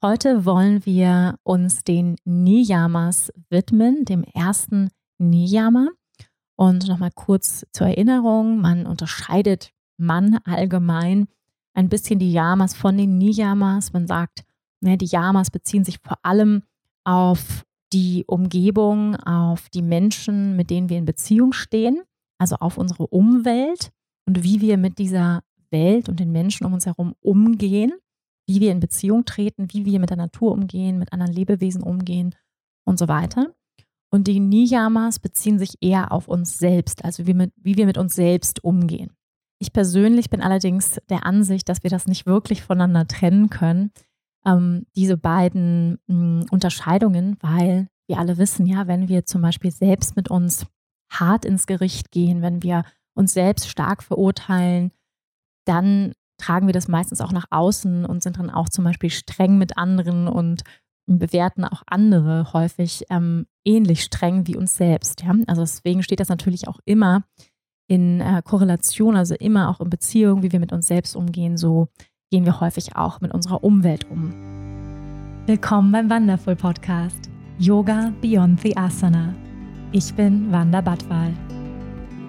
Heute wollen wir uns den Niyamas widmen, dem ersten Niyama. Und nochmal kurz zur Erinnerung, man unterscheidet man allgemein ein bisschen die Yamas von den Niyamas. Man sagt, ne, die Yamas beziehen sich vor allem auf die Umgebung, auf die Menschen, mit denen wir in Beziehung stehen, also auf unsere Umwelt und wie wir mit dieser Welt und den Menschen um uns herum umgehen wie wir in Beziehung treten, wie wir mit der Natur umgehen, mit anderen Lebewesen umgehen und so weiter. Und die Niyamas beziehen sich eher auf uns selbst, also wie, mit, wie wir mit uns selbst umgehen. Ich persönlich bin allerdings der Ansicht, dass wir das nicht wirklich voneinander trennen können, ähm, diese beiden mh, hm, Unterscheidungen, weil wir alle wissen ja, wenn wir zum Beispiel selbst mit uns hart ins Gericht gehen, wenn wir uns selbst stark verurteilen, dann tragen wir das meistens auch nach außen und sind dann auch zum Beispiel streng mit anderen und bewerten auch andere häufig ähm, ähnlich streng wie uns selbst. Ja? Also deswegen steht das natürlich auch immer in äh, Korrelation, also immer auch in Beziehung, wie wir mit uns selbst umgehen, so gehen wir häufig auch mit unserer Umwelt um. Willkommen beim Wonderful Podcast Yoga Beyond the Asana. Ich bin Wanda Badwal.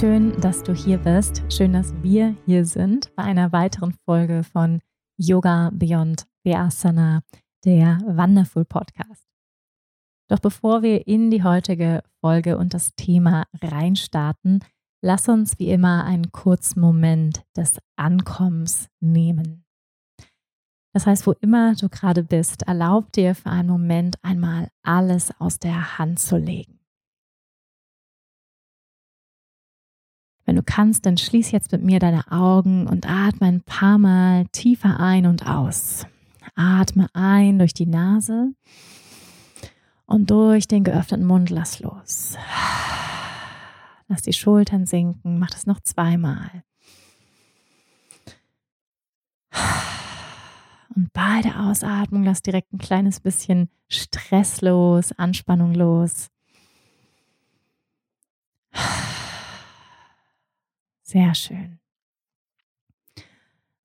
Schön, dass du hier bist. Schön, dass wir hier sind bei einer weiteren Folge von Yoga Beyond Vyasana, der Wonderful Podcast. Doch bevor wir in die heutige Folge und das Thema reinstarten, lass uns wie immer einen kurzen Moment des Ankommens nehmen. Das heißt, wo immer du gerade bist, erlaub dir für einen Moment einmal alles aus der Hand zu legen. Wenn du kannst, dann schließ jetzt mit mir deine Augen und atme ein paar Mal tiefer ein und aus. Atme ein durch die Nase und durch den geöffneten Mund lass los. Lass die Schultern sinken, mach das noch zweimal. Und bei der Ausatmung lass direkt ein kleines bisschen Stress los, Anspannung los. Sehr schön.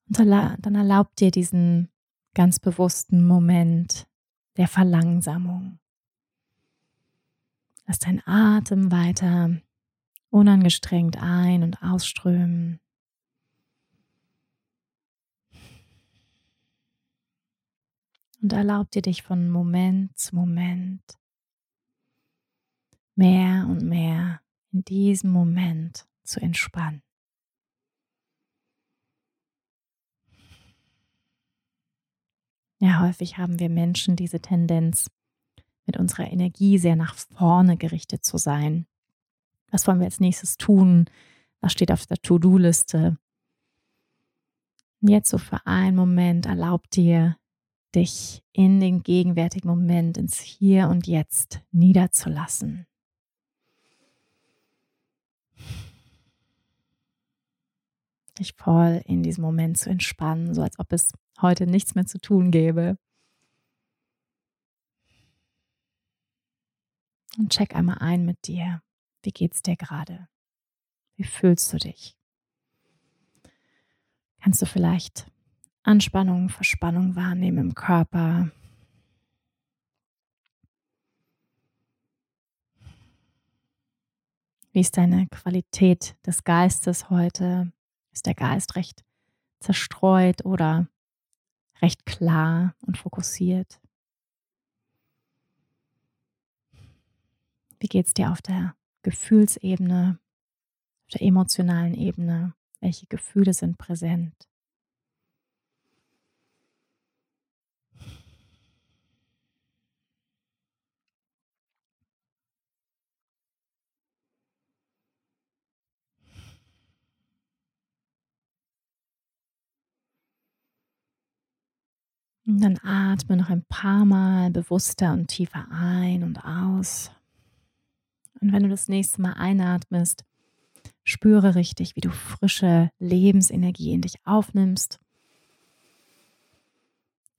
Und dann erlaubt dir diesen ganz bewussten Moment der Verlangsamung. Lass deinen Atem weiter unangestrengt ein- und ausströmen. Und erlaub dir dich von Moment zu Moment mehr und mehr in diesem Moment zu entspannen. Ja, häufig haben wir Menschen diese Tendenz, mit unserer Energie sehr nach vorne gerichtet zu sein. Was wollen wir als nächstes tun? Was steht auf der To-Do-Liste? Jetzt so für einen Moment erlaub dir, dich in den gegenwärtigen Moment, ins Hier und Jetzt niederzulassen. Dich voll in diesem Moment zu entspannen, so als ob es heute nichts mehr zu tun gäbe. Und check einmal ein mit dir. Wie geht's dir gerade? Wie fühlst du dich? Kannst du vielleicht Anspannung, Verspannung wahrnehmen im Körper? Wie ist deine Qualität des Geistes heute? Ist der Geist recht zerstreut oder recht klar und fokussiert. Wie geht es dir auf der Gefühlsebene, auf der emotionalen Ebene? Welche Gefühle sind präsent? Und dann atme noch ein paar Mal bewusster und tiefer ein und aus. Und wenn du das nächste Mal einatmest, spüre richtig, wie du frische Lebensenergie in dich aufnimmst,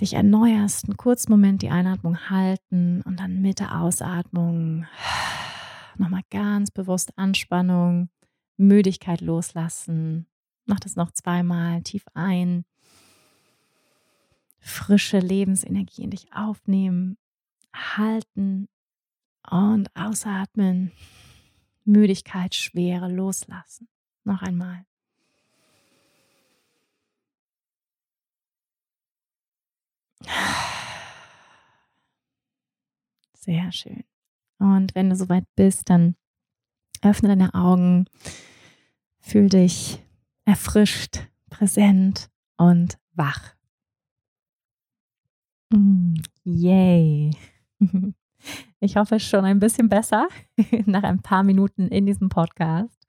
dich erneuerst, einen kurzen Moment die Einatmung halten und dann mit der Ausatmung nochmal ganz bewusst Anspannung, Müdigkeit loslassen. Mach das noch zweimal tief ein. Frische Lebensenergie in dich aufnehmen, halten und ausatmen. Müdigkeit, Schwere loslassen. Noch einmal. Sehr schön. Und wenn du soweit bist, dann öffne deine Augen, fühl dich erfrischt, präsent und wach. Mm, yay. Ich hoffe schon ein bisschen besser. Nach ein paar Minuten in diesem Podcast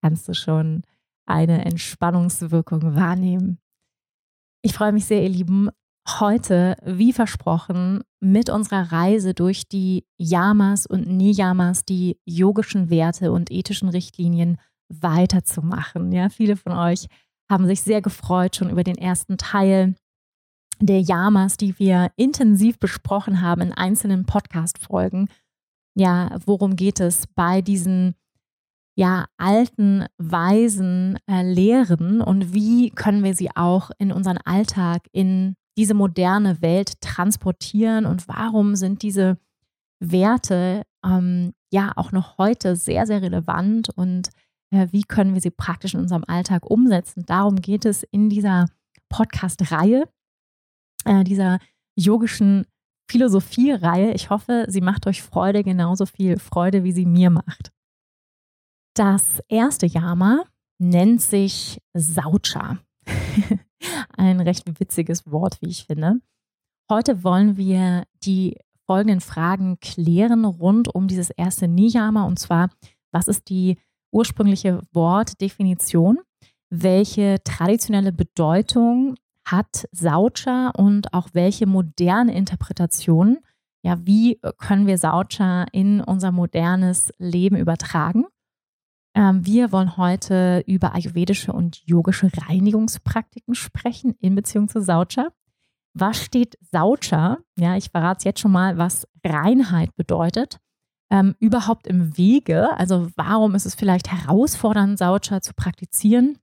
kannst du schon eine Entspannungswirkung wahrnehmen. Ich freue mich sehr, ihr Lieben, heute, wie versprochen, mit unserer Reise durch die Yamas und Niyamas, die yogischen Werte und ethischen Richtlinien weiterzumachen. Ja, viele von euch haben sich sehr gefreut schon über den ersten Teil der Yamas, die wir intensiv besprochen haben in einzelnen Podcast-Folgen. Ja, worum geht es bei diesen ja, alten, weisen äh, Lehren und wie können wir sie auch in unseren Alltag, in diese moderne Welt transportieren und warum sind diese Werte ähm, ja auch noch heute sehr, sehr relevant und äh, wie können wir sie praktisch in unserem Alltag umsetzen. Darum geht es in dieser Podcast-Reihe, äh, dieser yogischen Philosophie-Reihe. Ich hoffe, sie macht euch Freude, genauso viel Freude, wie sie mir macht. Das erste Yama nennt sich Saucha. Ein recht witziges Wort, wie ich finde. Heute wollen wir die folgenden Fragen klären rund um dieses erste Niyama und zwar, was ist die ursprüngliche Wortdefinition? Welche traditionelle Bedeutung hat Saucha und auch welche moderne Interpretation? Ja, wie können wir Saucha in unser modernes Leben übertragen? Ähm, wir wollen heute über ayurvedische und yogische Reinigungspraktiken sprechen in Beziehung zu Saucha. Was steht Saucha? Ja, ich verrate es jetzt schon mal, was Reinheit bedeutet. Ähm, überhaupt im Wege, also warum ist es vielleicht herausfordernd, Saucha zu praktizieren?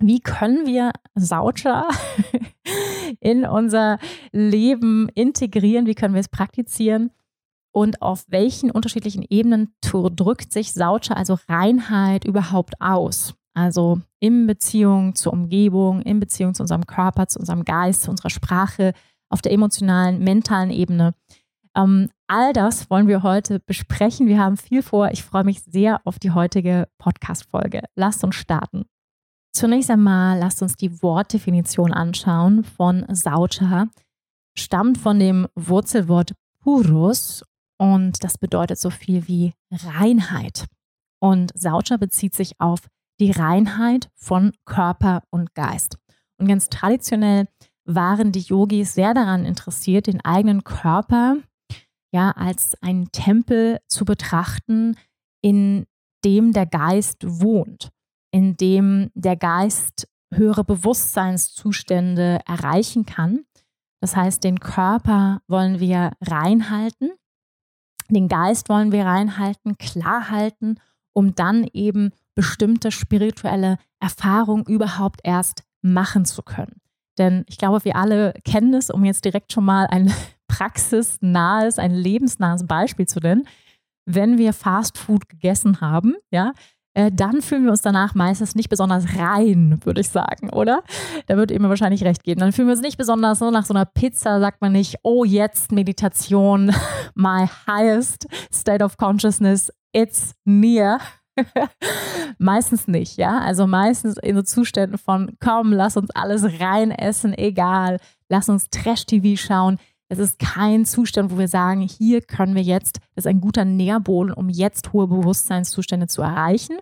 Wie können wir Saucha in unser Leben integrieren? Wie können wir es praktizieren? und auf welchen unterschiedlichen Ebenen drückt sich Saucha, also Reinheit, überhaupt aus? Also in Beziehung zur Umgebung, in Beziehung zu unserem Körper, zu unserem Geist, zu unserer Sprache, auf der emotionalen, mentalen Ebene. Ähm, all das wollen wir heute besprechen. Wir haben viel vor. Ich freue mich sehr auf die heutige Podcast-Folge. Lasst uns starten. Zunächst einmal lasst uns die Wortdefinition anschauen von Saucha. Stammt von dem Wurzelwort Purus und das bedeutet so viel wie Reinheit. Und Saucha bezieht sich auf die Reinheit von Körper und Geist. Und ganz traditionell waren die Yogis sehr daran interessiert, den eigenen Körper ja als einen Tempel zu betrachten, in dem der Geist wohnt, in dem der Geist höhere Bewusstseinszustände erreichen kann. Das heißt, den Körper wollen wir reinhalten den Geist wollen wir reinhalten, klar halten, um dann eben bestimmte spirituelle Erfahrungen überhaupt erst machen zu können. Denn ich glaube, wir alle kennen es, um jetzt direkt schon mal ein praxisnahes, ein lebensnahes Beispiel zu nennen. Wenn wir Fast Food gegessen haben, ja, äh, dann fühlen wir uns danach meistens nicht besonders rein, würde ich sagen, oder? Da wird immer wahrscheinlich recht geben. Dann fühlen wir uns nicht besonders so nach so einer Pizza, sagt man nicht, oh, jetzt Meditation, my highest state of consciousness, it's near. meistens nicht, ja. Also meistens in so Zuständen von, komm, lass uns alles rein essen, egal, lass uns Trash-TV schauen. Es ist kein Zustand, wo wir sagen, hier können wir jetzt, das ist ein guter Nährboden, um jetzt hohe Bewusstseinszustände zu erreichen.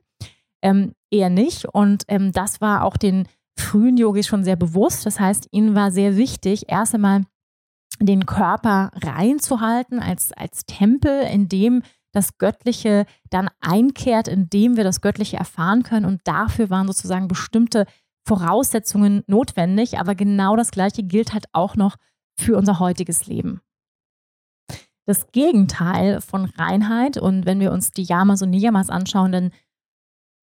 Ähm, eher nicht. Und ähm, das war auch den frühen Yogis schon sehr bewusst. Das heißt, ihnen war sehr wichtig, erst einmal den Körper reinzuhalten als, als Tempel, in dem das Göttliche dann einkehrt, indem wir das Göttliche erfahren können. Und dafür waren sozusagen bestimmte Voraussetzungen notwendig. Aber genau das Gleiche gilt halt auch noch für unser heutiges Leben. Das Gegenteil von Reinheit, und wenn wir uns die Yamas und Niyamas anschauen, dann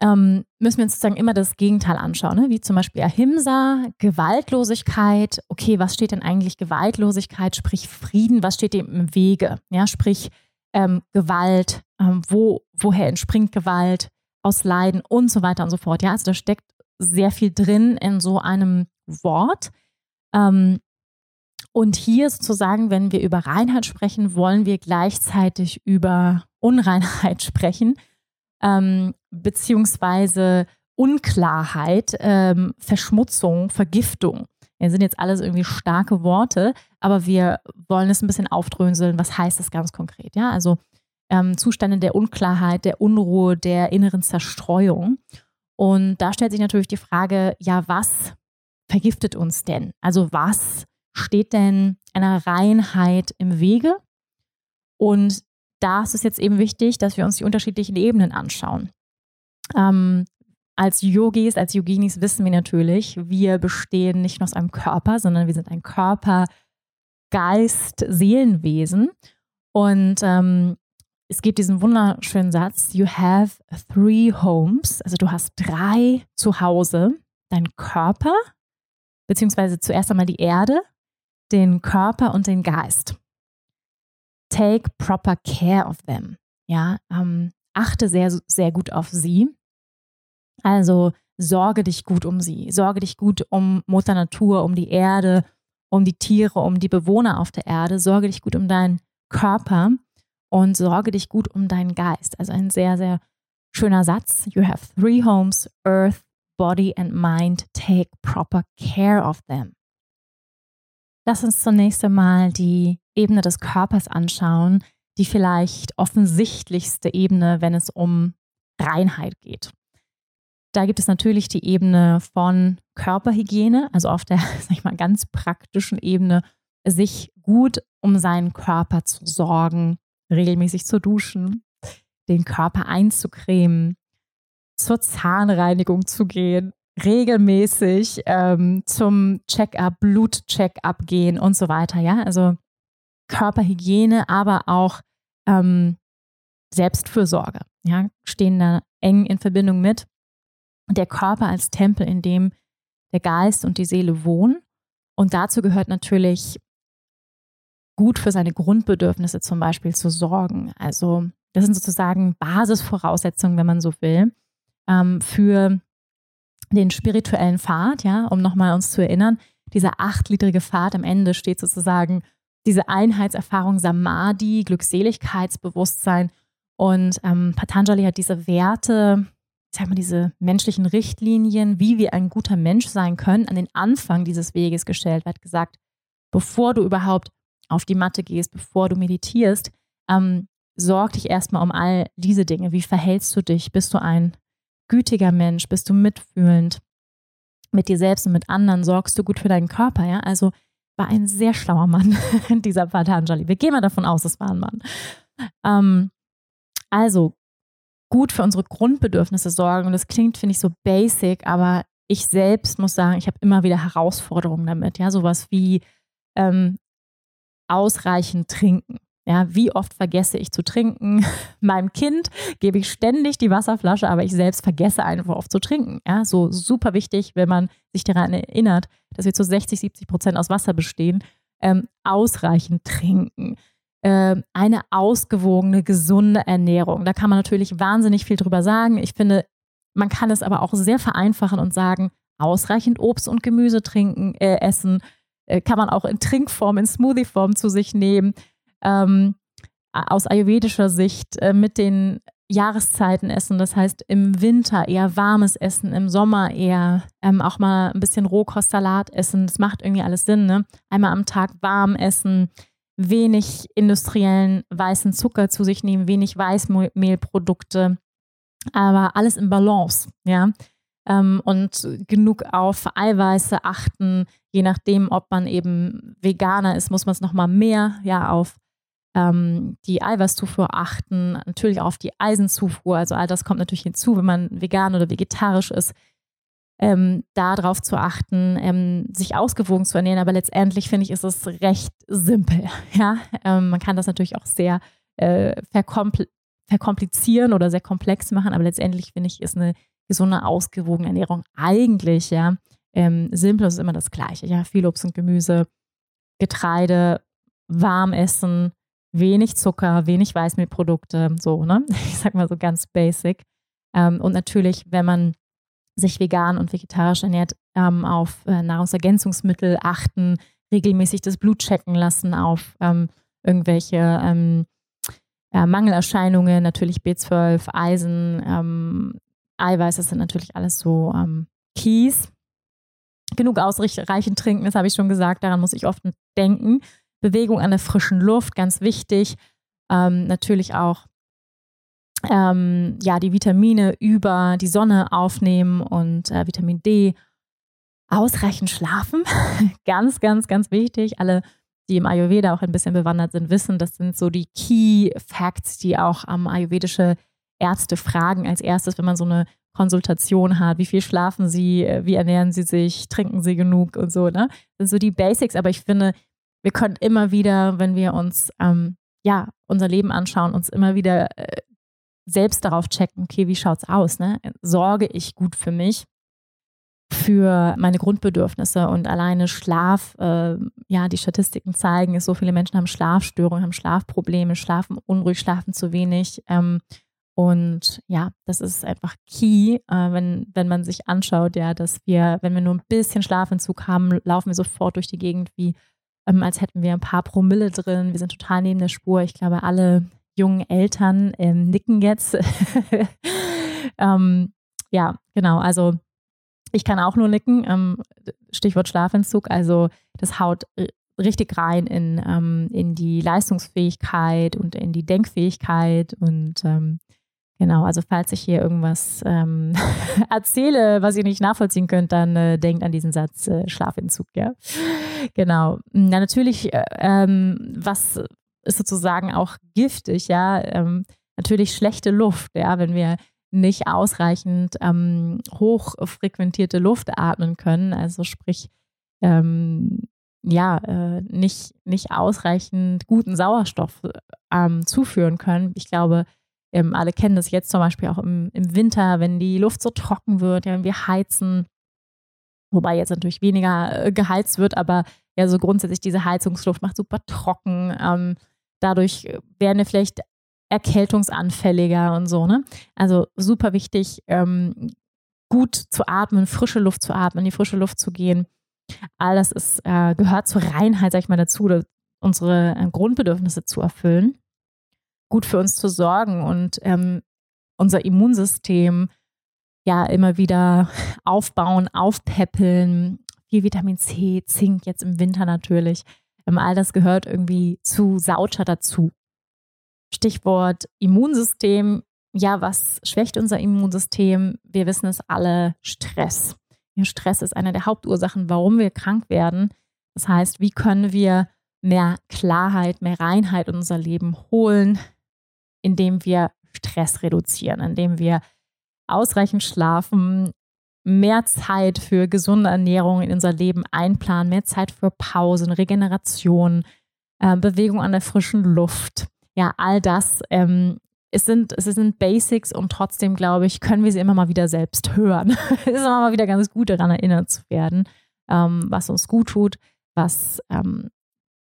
ähm, müssen wir uns sozusagen immer das Gegenteil anschauen, ne? wie zum Beispiel Ahimsa, Gewaltlosigkeit. Okay, was steht denn eigentlich Gewaltlosigkeit? Sprich Frieden, was steht dem im Wege? Ja, sprich ähm, Gewalt, ähm, wo, woher entspringt Gewalt? Aus Leiden und so weiter und so fort. Ja, also da steckt sehr viel drin in so einem Wort. Ähm, und hier sozusagen, wenn wir über Reinheit sprechen, wollen wir gleichzeitig über Unreinheit sprechen ähm, beziehungsweise Unklarheit, ähm, Verschmutzung, Vergiftung. Das sind jetzt alles irgendwie starke Worte, aber wir wollen es ein bisschen aufdröseln. Was heißt das ganz konkret? Ja, also ähm, Zustände der Unklarheit, der Unruhe, der inneren Zerstreuung. Und da stellt sich natürlich die Frage, ja, was vergiftet uns denn? Also was steht denn einer Reinheit im Wege? Und da ist es jetzt eben wichtig, dass wir uns die unterschiedlichen Ebenen anschauen. Ähm, als Yogis, als Yoginis wissen wir natürlich, wir bestehen nicht nur aus einem Körper, sondern wir sind ein Körper, Geist, Seelenwesen. Und ähm, es gibt diesen wunderschönen Satz, you have three homes, also du hast drei Zuhause, dein Körper, beziehungsweise zuerst einmal die Erde, den Körper und den Geist take proper care of them. Ja, ähm, achte sehr, sehr gut auf sie. Also sorge dich gut um sie. Sorge dich gut um Mutter Natur, um die Erde, um die Tiere, um die Bewohner auf der Erde. Sorge dich gut um deinen Körper und sorge dich gut um deinen Geist. Also ein sehr, sehr schöner Satz. You have three homes, earth, body and mind. Take proper care of them. Lass uns zunächst einmal die Ebene des Körpers anschauen, die vielleicht offensichtlichste Ebene, wenn es um Reinheit geht. Da gibt es natürlich die Ebene von Körperhygiene, also auf der, sag ich mal, ganz praktischen Ebene, sich gut um seinen Körper zu sorgen, regelmäßig zu duschen, den Körper einzucremen, zur Zahnreinigung zu gehen, regelmäßig ähm, zum Check-up, Blut-Check-up gehen und so weiter. Ja, also Körperhygiene, aber auch ähm, Selbstfürsorge. Ja, stehen da eng in Verbindung mit. Der Körper als Tempel, in dem der Geist und die Seele wohnen. Und dazu gehört natürlich gut für seine Grundbedürfnisse zum Beispiel zu sorgen. Also das sind sozusagen Basisvoraussetzungen, wenn man so will, ähm, für den spirituellen Pfad, ja, um nochmal uns zu erinnern, dieser achtgliedrige Pfad am Ende steht sozusagen diese Einheitserfahrung Samadhi, Glückseligkeitsbewusstsein. Und ähm, Patanjali hat diese Werte, ich sag mal, diese menschlichen Richtlinien, wie wir ein guter Mensch sein können, an den Anfang dieses Weges gestellt. Er hat gesagt, bevor du überhaupt auf die Matte gehst, bevor du meditierst, ähm, sorg dich erstmal um all diese Dinge. Wie verhältst du dich? Bist du ein gütiger Mensch? Bist du mitfühlend mit dir selbst und mit anderen? Sorgst du gut für deinen Körper? Ja, also war ein sehr schlauer Mann, dieser Patanjali. Wir gehen mal davon aus, es war ein Mann. Ähm, also gut für unsere Grundbedürfnisse sorgen. Und das klingt, finde ich, so basic, aber ich selbst muss sagen, ich habe immer wieder Herausforderungen damit. Ja, sowas wie ähm, ausreichend trinken. Ja, wie oft vergesse ich zu trinken? Meinem Kind gebe ich ständig die Wasserflasche, aber ich selbst vergesse einfach oft zu trinken. Ja, so super wichtig, wenn man sich daran erinnert, dass wir zu 60, 70 Prozent aus Wasser bestehen. Ähm, ausreichend trinken. Ähm, eine ausgewogene, gesunde Ernährung. Da kann man natürlich wahnsinnig viel drüber sagen. Ich finde, man kann es aber auch sehr vereinfachen und sagen, ausreichend Obst und Gemüse trinken, äh, essen. Äh, kann man auch in Trinkform, in Smoothie-Form zu sich nehmen ähm, aus ayurvedischer Sicht äh, mit den Jahreszeiten essen. Das heißt, im Winter eher warmes Essen, im Sommer eher ähm, auch mal ein bisschen Rohkostsalat essen. Das macht irgendwie alles Sinn. Ne? Einmal am Tag warm essen, wenig industriellen weißen Zucker zu sich nehmen, wenig Weißmehlprodukte, aber alles im Balance. Ja. Ähm, und genug auf Eiweiße achten. Je nachdem, ob man eben Veganer ist, muss man es nochmal mehr ja auf ähm, die Eiweißzufuhr achten, natürlich auch auf die Eisenzufuhr. Also all das kommt natürlich hinzu, wenn man vegan oder vegetarisch ist. Ähm, darauf zu achten, ähm, sich ausgewogen zu ernähren. Aber letztendlich finde ich, ist es recht simpel. Ja? Ähm, man kann das natürlich auch sehr äh, verkompl verkomplizieren oder sehr komplex machen, aber letztendlich finde ich, ist eine gesunde, ausgewogene Ernährung eigentlich ja ähm, simpel ist immer das Gleiche. Ja, viel Obst und Gemüse, Getreide, warm essen, wenig Zucker, wenig Weißmehlprodukte, so, ne? Ich sag mal so ganz basic. Ähm, und natürlich, wenn man sich vegan und vegetarisch ernährt, ähm, auf äh, Nahrungsergänzungsmittel achten, regelmäßig das Blut checken lassen auf ähm, irgendwelche ja, Mangelerscheinungen, natürlich B12, Eisen, ähm, Eiweiß, das sind natürlich alles so ähm, Keys. Genug ausreichend trinken, das habe ich schon gesagt, daran muss ich oft denken. Bewegung an der frischen Luft, ganz wichtig. Ähm, natürlich auch ähm, ja, die Vitamine über die Sonne aufnehmen und äh, Vitamin D. Ausreichend schlafen, ganz, ganz, ganz wichtig. Alle, die im Ayurveda auch ein bisschen bewandert sind, wissen, das sind so die Key Facts, die auch am ayurvedische Ärzte fragen als erstes, wenn man so eine Konsultation hat. Wie viel schlafen sie? Wie ernähren sie sich? Trinken sie genug und so, ne? Das sind so die Basics, aber ich finde, wir können immer wieder, wenn wir uns ähm, ja unser Leben anschauen, uns immer wieder äh, selbst darauf checken, okay, wie schaut's aus? Ne? Sorge ich gut für mich, für meine Grundbedürfnisse und alleine Schlaf, äh, ja, die Statistiken zeigen, es so viele Menschen haben Schlafstörungen, haben Schlafprobleme, schlafen unruhig, schlafen zu wenig. Ähm, und ja, das ist einfach key, äh, wenn, wenn man sich anschaut, ja, dass wir, wenn wir nur ein bisschen Schlafentzug haben, laufen wir sofort durch die Gegend, wie ähm, als hätten wir ein paar Promille drin. Wir sind total neben der Spur. Ich glaube, alle jungen Eltern ähm, nicken jetzt. ähm, ja, genau. Also ich kann auch nur nicken. Ähm, Stichwort Schlafentzug. Also das haut richtig rein in, ähm, in die Leistungsfähigkeit und in die Denkfähigkeit und ähm, Genau, also falls ich hier irgendwas ähm, erzähle, was ihr nicht nachvollziehen könnt, dann äh, denkt an diesen Satz äh, Schlafentzug, ja. Genau. Na, natürlich, äh, ähm, was ist sozusagen auch giftig, ja. Ähm, natürlich schlechte Luft, ja, wenn wir nicht ausreichend ähm, hochfrequentierte Luft atmen können, also sprich, ähm, ja, äh, nicht, nicht ausreichend guten Sauerstoff ähm, zuführen können. Ich glaube, ähm, alle kennen das jetzt zum Beispiel auch im, im Winter, wenn die Luft so trocken wird, ja, wenn wir heizen, wobei jetzt natürlich weniger äh, geheizt wird, aber ja, so grundsätzlich diese Heizungsluft macht super trocken. Ähm, dadurch werden wir vielleicht erkältungsanfälliger und so, ne? Also super wichtig, ähm, gut zu atmen, frische Luft zu atmen, in die frische Luft zu gehen. All das ist, äh, gehört zur Reinheit, sag ich mal, dazu, unsere äh, Grundbedürfnisse zu erfüllen gut für uns zu sorgen und ähm, unser Immunsystem ja immer wieder aufbauen, aufpäppeln. Viel Vitamin C, Zink jetzt im Winter natürlich. Ähm, all das gehört irgendwie zu Sauter dazu. Stichwort Immunsystem. Ja, was schwächt unser Immunsystem? Wir wissen es alle, Stress. Ja, Stress ist eine der Hauptursachen, warum wir krank werden. Das heißt, wie können wir mehr Klarheit, mehr Reinheit in unser Leben holen, indem wir Stress reduzieren, indem wir ausreichend schlafen, mehr Zeit für gesunde Ernährung in unser Leben einplanen, mehr Zeit für Pausen, Regeneration, äh, Bewegung an der frischen Luft. Ja, all das ähm, es sind, es sind Basics und trotzdem, glaube ich, können wir sie immer mal wieder selbst hören. es ist immer mal wieder ganz gut, daran erinnert zu werden, ähm, was uns gut tut, was, ähm,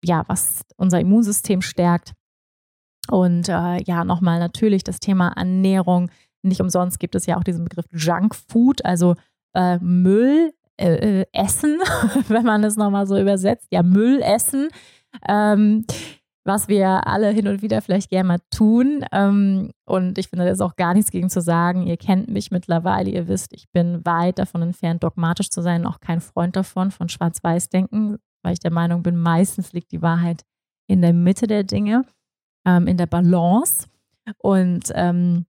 ja, was unser Immunsystem stärkt und äh, ja, nochmal natürlich das Thema Ernährung. Nicht umsonst gibt es ja auch diesen Begriff Junk Food, also äh, Müll äh, äh essen, wenn man es nochmal so übersetzt. Ja, Müll essen. Ähm, was wir alle hin und wieder vielleicht gerne mal tun. Ähm, und ich finde, da ist auch gar nichts gegen zu sagen. Ihr kennt mich mittlerweile, ihr wisst, ich bin weit davon entfernt, dogmatisch zu sein, auch kein Freund davon, von Schwarz-Weiß-Denken, weil ich der Meinung bin, meistens liegt die Wahrheit in der Mitte der Dinge ähm, in der Balance. Und ähm,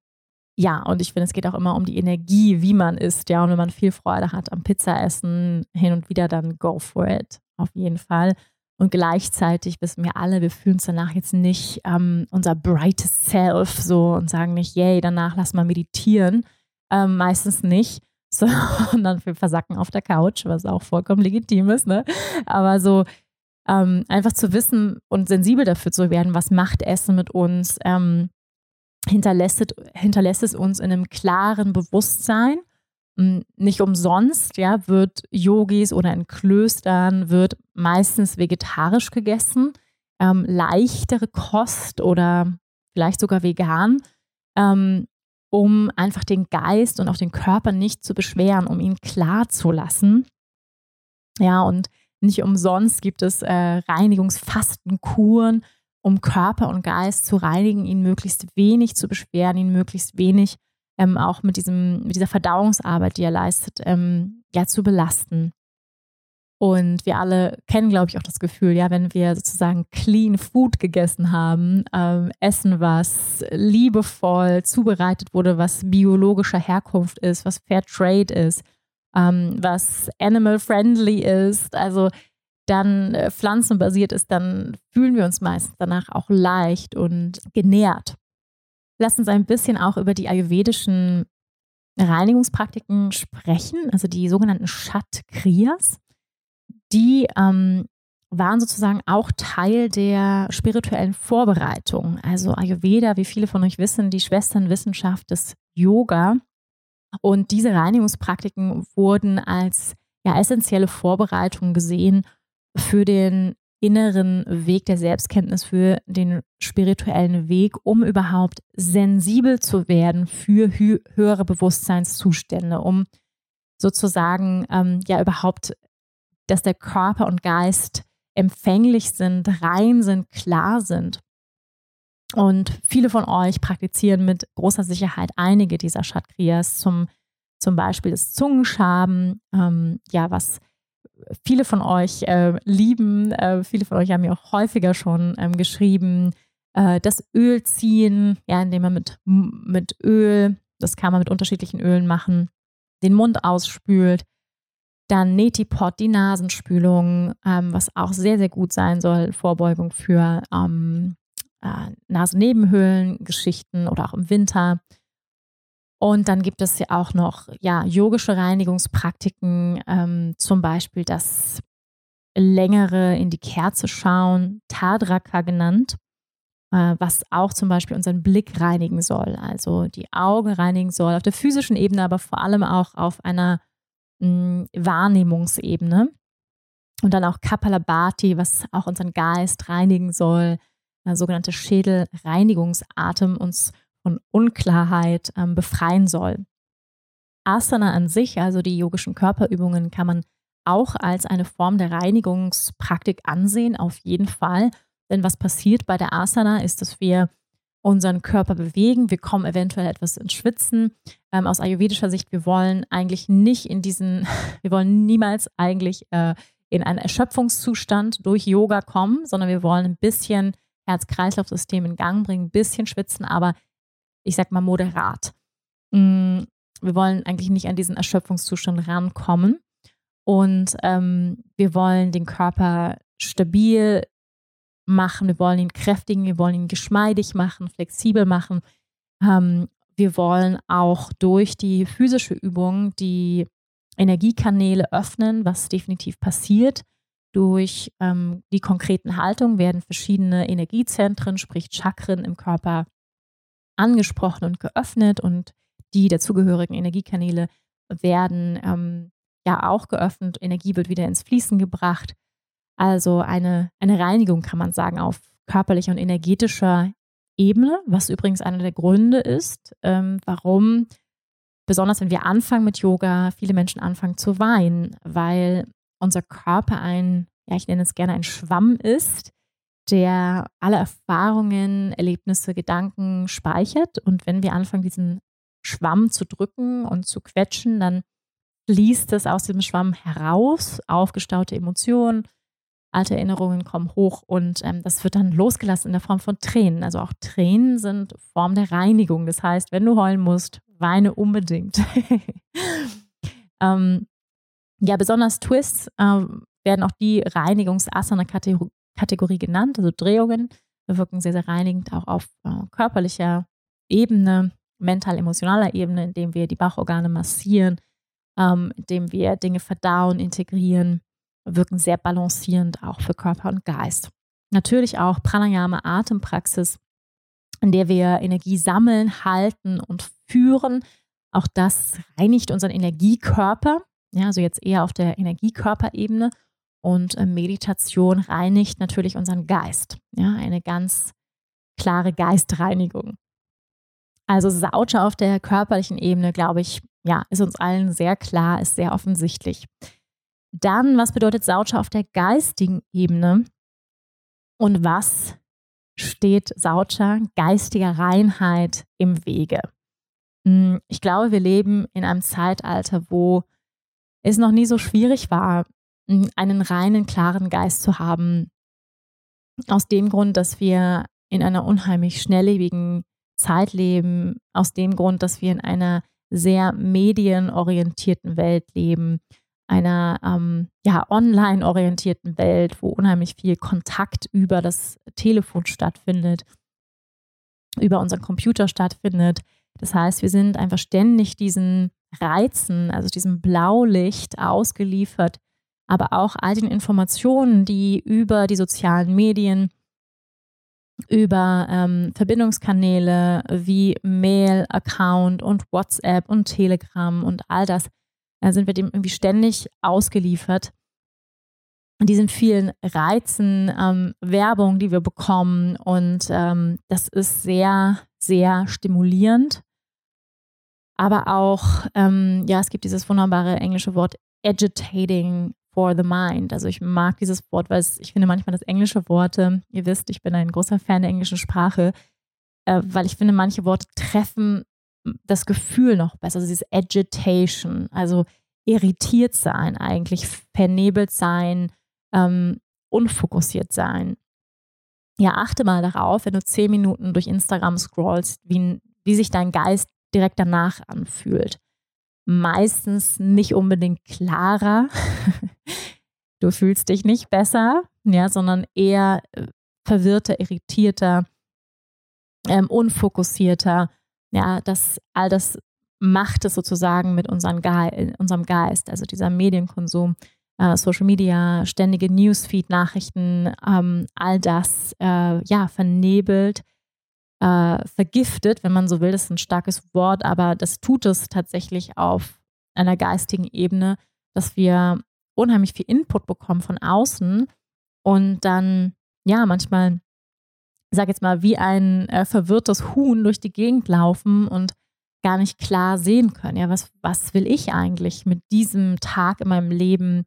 ja, und ich finde, es geht auch immer um die Energie, wie man isst, ja. Und wenn man viel Freude hat am Pizza essen, hin und wieder, dann go for it. Auf jeden Fall. Und gleichzeitig wissen wir alle, wir fühlen uns danach jetzt nicht ähm, unser brightest self so und sagen nicht, yay, danach lass mal meditieren. Ähm, meistens nicht, sondern wir versacken auf der Couch, was auch vollkommen legitim ist. Ne? Aber so ähm, einfach zu wissen und sensibel dafür zu werden, was macht Essen mit uns, ähm, hinterlässt, hinterlässt es uns in einem klaren Bewusstsein hm, nicht umsonst, ja, wird Yogis oder in Klöstern wird meistens vegetarisch gegessen, ähm, leichtere Kost oder vielleicht sogar vegan, ähm, um einfach den Geist und auch den Körper nicht zu beschweren, um ihn klar zu lassen. Ja, und nicht umsonst gibt es äh, Reinigungsfastenkuren, um Körper und Geist zu reinigen, ihn möglichst wenig zu beschweren, ihn möglichst wenig ähm, auch mit, diesem, mit dieser Verdauungsarbeit, die er leistet, ähm, ja, zu belasten. Und wir alle kennen, glaube ich, auch das Gefühl, ja, wenn wir sozusagen clean Food gegessen haben, ähm, Essen, was liebevoll zubereitet wurde, was biologischer Herkunft ist, was Fair Trade ist, ähm, was animal friendly ist, also dann äh, pflanzenbasiert ist, dann fühlen wir uns meistens danach auch leicht und genährt. Lass uns ein bisschen auch über die ayurvedischen Reinigungspraktiken sprechen, also die sogenannten Shat Kriyas. Die ähm, waren sozusagen auch Teil der spirituellen Vorbereitung. Also Ayurveda, wie viele von euch wissen, die Schwesternwissenschaft des Yoga. Und diese Reinigungspraktiken wurden als ja, essentielle Vorbereitung gesehen für den inneren Weg der Selbstkenntnis, für den spirituellen Weg, um überhaupt sensibel zu werden für hö höhere Bewusstseinszustände, um sozusagen ähm, ja überhaupt, dass der Körper und Geist empfänglich sind, rein sind, klar sind. Und viele von euch praktizieren mit großer Sicherheit einige dieser Chakriyas, zum, zum Beispiel das Zungenschaben, ähm, ja, was viele von euch äh, lieben. Äh, viele von euch haben mir auch häufiger schon ähm, geschrieben, äh, das Öl ziehen, ja, indem man mit, mit Öl, das kann man mit unterschiedlichen Ölen machen, den Mund ausspült. Dann Netipot, die Nasenspülung, ähm, was auch sehr, sehr gut sein soll, Vorbeugung für ähm, äh, Nasennebenhöhlen-Geschichten oder auch im Winter. Und dann gibt es ja auch noch ja, yogische Reinigungspraktiken, ähm, zum Beispiel das längere in die Kerze schauen, Tadraka genannt, äh, was auch zum Beispiel unseren Blick reinigen soll, also die Augen reinigen soll, auf der physischen Ebene, aber vor allem auch auf einer mh, hm, Wahrnehmungsebene. Und dann auch Kapalabhati, was auch unseren Geist reinigen soll, sogenannte Schädelreinigungsatem uns und Unklarheit ähm, befreien soll. Asana an sich, also die yogischen Körperübungen, kann man auch als eine Form der Reinigungspraktik ansehen, auf jeden Fall. Denn was passiert bei der Asana ist, dass wir unseren Körper bewegen. Wir kommen eventuell etwas ins Schwitzen. Ähm, aus ayurvedischer Sicht, wir wollen eigentlich nicht in diesen, wir wollen niemals eigentlich äh, in einen Erschöpfungszustand durch Yoga kommen, sondern wir wollen ein bisschen Herz-Kreislauf-System in Gang bringen, ein bisschen schwitzen, aber ich sag mal, moderat. Mm, wir wollen eigentlich nicht an diesen Erschöpfungszustand rankommen. Und ähm, wir wollen den Körper stabil machen, wir wollen ihn kräftigen, wir wollen ihn geschmeidig machen, flexibel machen. Ähm, wir wollen auch durch die physische Übung die Energiekanäle öffnen, was definitiv passiert. Durch ähm, die konkreten Haltungen werden verschiedene Energiezentren, sprich Chakren im Körper angesprochen und geöffnet und die dazugehörigen Energiekanäle werden ähm, ja auch geöffnet. Energie wird wieder ins Fließen gebracht. Also eine, eine Reinigung kann man sagen auf körperlicher und energetischer Ebene, was übrigens einer der Gründe ist, ähm, warum, besonders wenn wir anfangen mit Yoga, viele Menschen anfangen zu weinen, weil unser Körper ein, ja, ich nenne es gerne ein Schwamm ist, der alle Erfahrungen, Erlebnisse, Gedanken speichert. Und wenn wir anfangen, diesen Schwamm zu drücken und zu quetschen, dann fließt es aus dem Schwamm heraus, aufgestaute Emotionen, alte Erinnerungen kommen hoch und ähm, das wird dann losgelassen in der Form von Tränen. Also auch Tränen sind Form der Reinigung. Das heißt, wenn du heulen musst, weine unbedingt. ähm, ja, besonders Twists äh, werden auch die Reinigungs-Asana-Kategorie genannt, also Drehungen. Wir wirken sehr, sehr reinigend auch auf äh, körperlicher Ebene, mental-emotionaler Ebene, indem wir die Bauchorgane massieren, ähm, indem wir Dinge verdauen, integrieren, wirken sehr balancierend auch für Körper und Geist. Natürlich auch Pranayama, Atempraxis, in der wir Energie sammeln, halten und führen. Auch das reinigt unseren Energiekörper, ja, also jetzt eher auf der Energiekörperebene. Und äh, Meditation reinigt natürlich unseren Geist, ja, eine ganz klare Geistreinigung. Also Sauter auf der körperlichen Ebene, glaube ich, ja, ist uns allen sehr klar, ist sehr offensichtlich. Dann, was bedeutet Sauter auf der geistigen Ebene? Und was steht Sauter geistiger Reinheit im Wege? Hm, ich glaube, wir leben in einem Zeitalter, wo es noch nie so schwierig war, einen reinen, klaren Geist zu haben. Aus dem Grund, dass wir in einer unheimlich schnelllebigen Zeit leben, aus dem Grund, dass wir in einer sehr medienorientierten Welt leben, einer ähm, ja, online orientierten Welt, wo unheimlich viel Kontakt über das Telefon stattfindet, über unseren Computer stattfindet. Das heißt, wir sind einfach ständig diesen Reizen, also diesem Blaulicht ausgeliefert, aber auch all den Informationen, die über die sozialen Medien, über ähm, Verbindungskanäle wie Mail-Account und WhatsApp und Telegram und all das, da sind wir dem irgendwie ständig ausgeliefert. Diesen vielen Reizen, ähm, Werbung, die wir bekommen. Und ähm, das ist sehr, sehr stimulierend. Aber auch, ähm, ja, es gibt dieses wunderbare englische Wort agitating for the mind. Also ich mag dieses Wort, weil es, ich finde manchmal das englische Worte, ihr wisst, ich bin ein großer Fan der englischen Sprache, äh, weil ich finde, manche Worte treffen das Gefühl noch besser, also dieses Agitation, also irritiert sein eigentlich, vernebelt sein, ähm, unfokussiert sein. Ja, achte mal darauf, wenn du zehn Minuten durch Instagram scrollst, wie, wie sich dein Geist direkt danach anfühlt. Meistens nicht unbedingt klarer. du fühlst dich nicht besser, ja, sondern eher äh, verwirrter, irritierter, ähm, unfokussierter. Ja, das, all das macht es sozusagen mit Ge unserem Geist, also dieser Medienkonsum, äh, Social Media, ständige Newsfeed-Nachrichten, ähm, all das äh, ja vernebelt äh, vergiftet, wenn man so will. Das ist ein starkes Wort, aber das tut es tatsächlich auf einer geistigen Ebene, dass wir unheimlich viel Input bekommen von außen und dann, ja, manchmal, ich sage jetzt mal, wie ein äh, verwirrtes Huhn durch die Gegend laufen und gar nicht klar sehen können. Ja, was, was will ich eigentlich mit diesem Tag in meinem Leben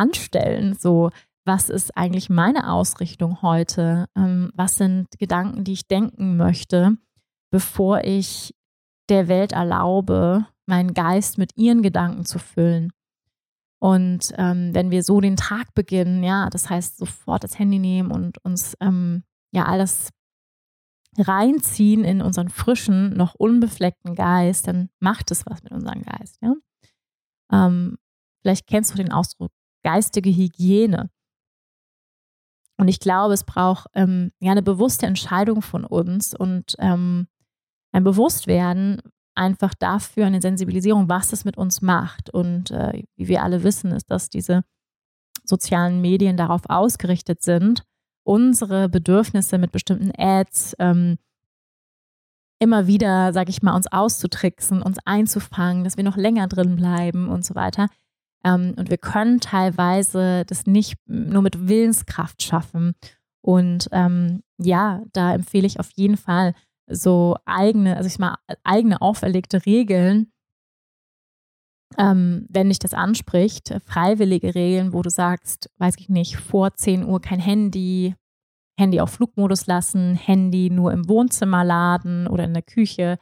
anstellen? So, was ist eigentlich meine Ausrichtung heute? Ähm, was sind Gedanken, die ich denken möchte, bevor ich der Welt erlaube, meinen Geist mit ihren Gedanken zu füllen? Und ähm, wenn wir so den Tag beginnen, ja, das heißt sofort das Handy nehmen und uns ähm, ja alles reinziehen in unseren frischen, noch unbefleckten Geist, dann macht es was mit unserem Geist. Ja? Ähm, vielleicht kennst du den Ausdruck geistige Hygiene. Und ich glaube, es braucht ähm, ja eine bewusste Entscheidung von uns und ähm, ein Bewusstwerden einfach dafür, eine Sensibilisierung, was das mit uns macht. Und äh, wie wir alle wissen, ist, dass diese sozialen Medien darauf ausgerichtet sind, unsere Bedürfnisse mit bestimmten Ads ähm, immer wieder, sag ich mal, uns auszutricksen, uns einzufangen, dass wir noch länger drin bleiben und so weiter. Ähm, und wir können teilweise das nicht nur mit Willenskraft schaffen. Und ähm, ja, da empfehle ich auf jeden Fall so eigene, also ich mal, eigene auferlegte Regeln, ähm, wenn dich das anspricht, freiwillige Regeln, wo du sagst, weiß ich nicht, vor 10 Uhr kein Handy, Handy auf Flugmodus lassen, Handy nur im Wohnzimmer laden oder in der Küche,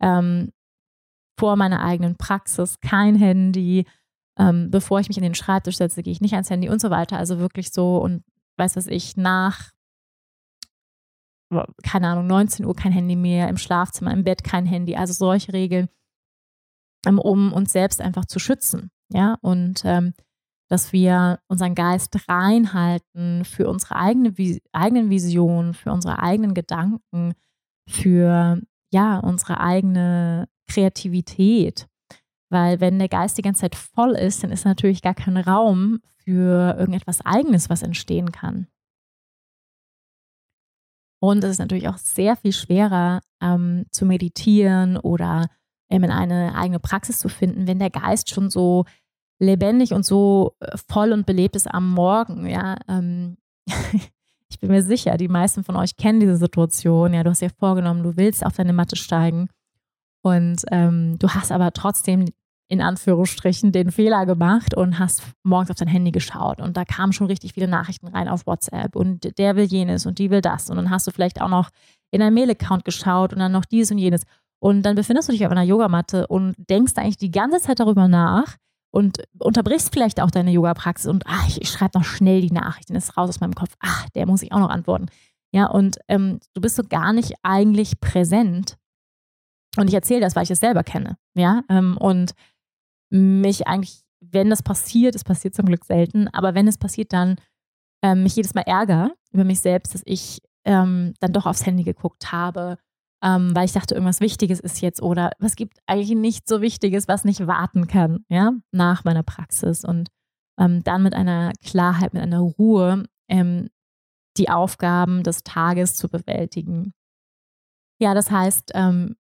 ähm, vor meiner eigenen Praxis kein Handy, ähm, bevor ich mich in den Schreibtisch setze, gehe ich nicht ans Handy und so weiter. Also wirklich so und weiß was ich, nach, keine Ahnung, 19 Uhr kein Handy mehr, im Schlafzimmer, im Bett kein Handy. Also solche Regeln, ähm, um uns selbst einfach zu schützen. Ja, und ähm, dass wir unseren Geist reinhalten für unsere eigene, eigenen Vision, für unsere eigenen Gedanken, für ja, unsere eigene Kreativität. Weil wenn der Geist die ganze Zeit voll ist, dann ist natürlich gar kein Raum für irgendetwas Eigenes, was entstehen kann. Und es ist natürlich auch sehr viel schwerer ähm, zu meditieren oder ähm, in eine eigene Praxis zu finden, wenn der Geist schon so lebendig und so äh, voll und belebt ist am Morgen. Ja, ähm, ich bin mir sicher, die meisten von euch kennen diese Situation. Ja, du hast dir vorgenommen, du willst auf deine Matte steigen und ähm, du hast aber trotzdem in Anführungsstrichen den Fehler gemacht und hast morgens auf dein Handy geschaut und da kamen schon richtig viele Nachrichten rein auf WhatsApp und der will jenes und die will das und dann hast du vielleicht auch noch in dein Mail-Account geschaut und dann noch dies und jenes und dann befindest du dich auf einer Yogamatte und denkst eigentlich die ganze Zeit darüber nach und unterbrichst vielleicht auch deine Yoga-Praxis und ach, ich, ich schreibe noch schnell die Nachricht, dann ist raus aus meinem Kopf, ach, der muss ich auch noch antworten. Ja, und ähm, du bist so gar nicht eigentlich präsent. Und ich erzähle das, weil ich es selber kenne. Ja, ähm, und mich eigentlich, wenn das passiert, es passiert zum Glück selten, aber wenn es passiert, dann ähm, mich jedes Mal ärgere über mich selbst, dass ich ähm, dann doch aufs Handy geguckt habe, ähm, weil ich dachte, irgendwas Wichtiges ist jetzt oder was gibt eigentlich nichts so Wichtiges, was nicht warten kann, ja, nach meiner Praxis und ähm, dann mit einer Klarheit, mit einer Ruhe ähm, die Aufgaben des Tages zu bewältigen. Ja, das heißt, ähm,